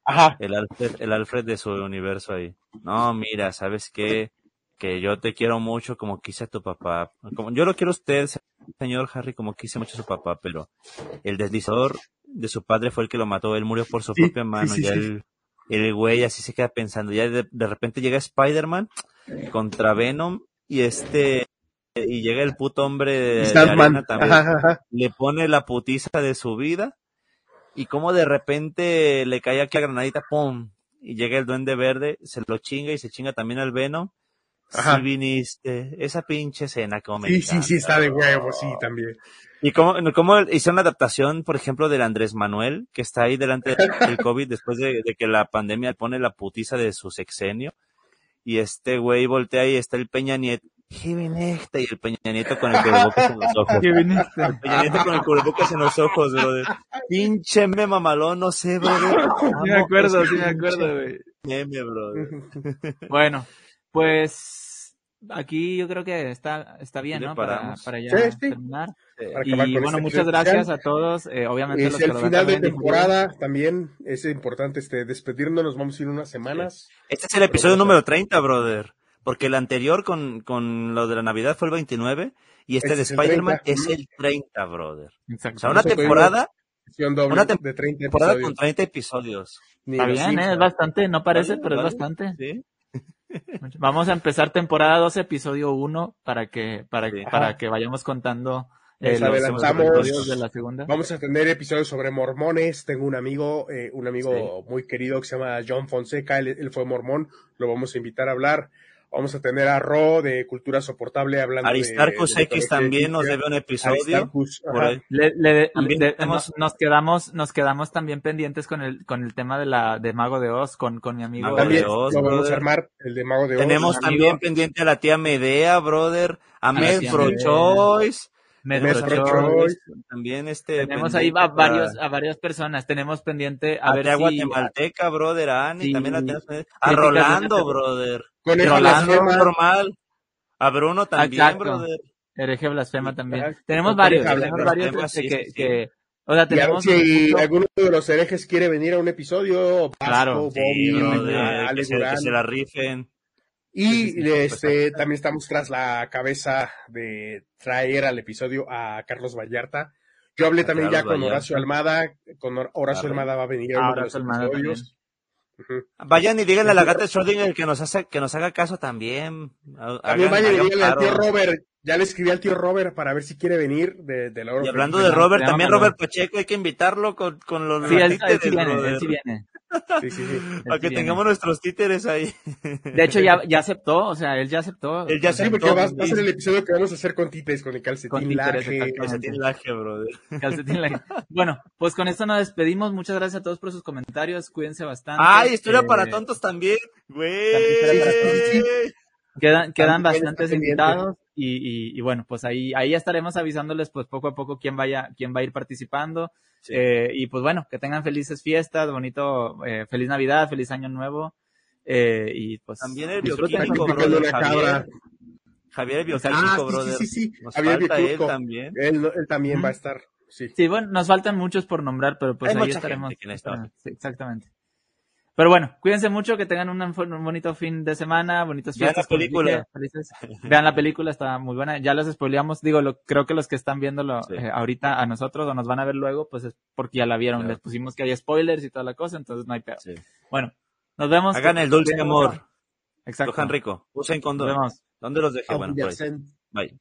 Ajá. El Alfred, el Alfred de su universo ahí. No, mira, ¿sabes qué? Que yo te quiero mucho como quise a tu papá. Como, yo lo quiero a usted, señor Harry, como quise mucho a su papá, pero el deslizador de su padre fue el que lo mató. Él murió por su Sí, propia mano. sí, ya sí. el, el güey así se queda pensando. Ya de, de repente llega Spider-Man contra Venom y este, y llega el puto hombre de, arena también Ajá, ajá. le pone la putiza de su vida y como de repente le cae aquí la granadita, ¡pum! Y llega el duende verde, se lo chinga y se chinga también al Venom. Ajá. Si viniste, esa pinche escena como me Sí, sí, sí, está de huevo, sí, también. ¿Y cómo, cómo hizo una adaptación, por ejemplo, del Andrés Manuel, que está ahí delante del COVID después de, de, que la pandemia pone la putiza de su sexenio? Y este güey voltea y está el Peña Nieto. ¿Qué este? Y el Peña Nieto con el cubrebocas en los ojos. ¿Qué viniste? El Peña Nieto con el cubrebocas en los ojos, brother. Pinche me mamalón, no sé, brother. Sí me acuerdo, sí me acuerdo, güey. Meme, brother. Bueno, pues aquí yo creo que está, está bien, ¿Le ¿no? Para, para ya Sí, sí. terminar. Para Y bueno, este muchas gracias a todos. Eh, obviamente Es los el que final de temporada también. Es importante este despedirnos. Nos vamos a ir unas semanas. Este es el episodio número 30, brother. Porque el anterior con, con lo de la Navidad fue el 29 y este Este de es Spider-Man 30. es el 30, brother. Exacto. O sea, una Eso temporada, Una tem- de 30 temporada con episodios. 30 episodios. Está bien, ¿eh? Es bastante, no parece, Vale, pero es vale. bastante. ¿Sí? Vamos a empezar temporada 12, episodio 1, para que, para, Sí. para Ajá. que vayamos contando Les los de la segunda. Vamos a tener episodios sobre mormones. Tengo un amigo, eh, un amigo muy querido que se llama John Fonseca. Él, él fue mormón. Lo vamos a invitar a hablar. Vamos a tener a Ro de Cultura Soportable hablando de- Aristarchus de X también nos debe un episodio. Aristarchus, Por ajá. ahí. Le- le- También de- tenemos- nos, nos quedamos, nos quedamos también pendientes con el, con el tema de la, de Mago de Oz, con, con mi amigo. De Oz, lo vamos brother. a armar, el de Mago de Oz. Tenemos también amigo. pendiente a la tía Medea, brother. A. Choice. Metro Metro Choice. Choice. También este. Tenemos ahí a para- varios, a varias personas. Tenemos pendiente a A ver si, Guatemalteca, brother. A Ani Sí. también la tenemos. A Rolando, brother. Conejo Rolando, Blasfema. normal. A Bruno también, Exacto. brother. hereje blasfema también. Ajá. Tenemos Con varios, tenemos varios este, sí, que, sí, que, o sea, Y a tenemos si mucho- alguno de los herejes quiere venir a un episodio, Vasco, Claro. Bobby, Sí, brother. Ale Que se, que se la rifen. Y Sí, sí, sí, este, también estamos tras la cabeza de traer al episodio a Carlos Vallarta. Yo hablé A también ya con Vallarta. Horacio Almada, con Hor- Horacio. Almada va a venir a Ah, uno de los. Vayan y díganle a la gata de Schrödinger que nos hace, que nos haga caso también. También vayan y díganle al tío Robert, ya le escribí al tío Robert para ver si quiere venir de, de la Y hablando de Robert, también Robert Pacheco, hay que invitarlo con, con los Sí, él, él sí viene, él sí viene. Sí, sí, sí. Para que sí tengamos nuestros títeres ahí. De hecho, ya, ya aceptó, o sea, él ya aceptó. Él ya Sí, porque va, a ser el episodio que vamos a hacer con títeres, con el calcetín Con títeres, laje. Calcetín laje, brother. Calcetín Line. Bueno, pues con esto nos despedimos. Muchas gracias a todos por sus comentarios. Cuídense bastante. Ay, historia Eh, para tontos también, güey. Quedan, quedan bastantes invitados y, y, y bueno, pues ahí, ahí ya estaremos avisándoles pues poco a poco quién vaya, quién va a ir participando. Sí. Eh, y pues bueno, que tengan felices fiestas, bonito, eh, feliz Navidad, feliz Año Nuevo. Eh, y pues También el bioquímico, brother, una cabra. Javier. Javier el bioquímico, Ah, sí, brother. sí, sí, sí. Nos Javier falta él también. Él, él también Ujú. va a estar. Sí. Sí, bueno, nos faltan muchos por nombrar, pero pues Hay ahí mucha estaremos. gente que. Sí, exactamente. Pero bueno, cuídense mucho, que tengan un, un bonito fin de semana, bonitas Vean fiestas. la como película. felices. Vean la película, está muy buena. Ya los spoileamos, digo, lo, creo que los que están viéndolo Sí. eh, ahorita a nosotros o nos van a ver luego, pues es porque ya la vieron. Claro. Les pusimos que hay spoilers y toda la cosa, entonces no hay pedo. Sí. Bueno, nos vemos. Hagan el dulce amor. Exacto. Cojan rico. Usen Nos condón. vemos. ¿Dónde los dejé? Bueno, por ahí. Bye.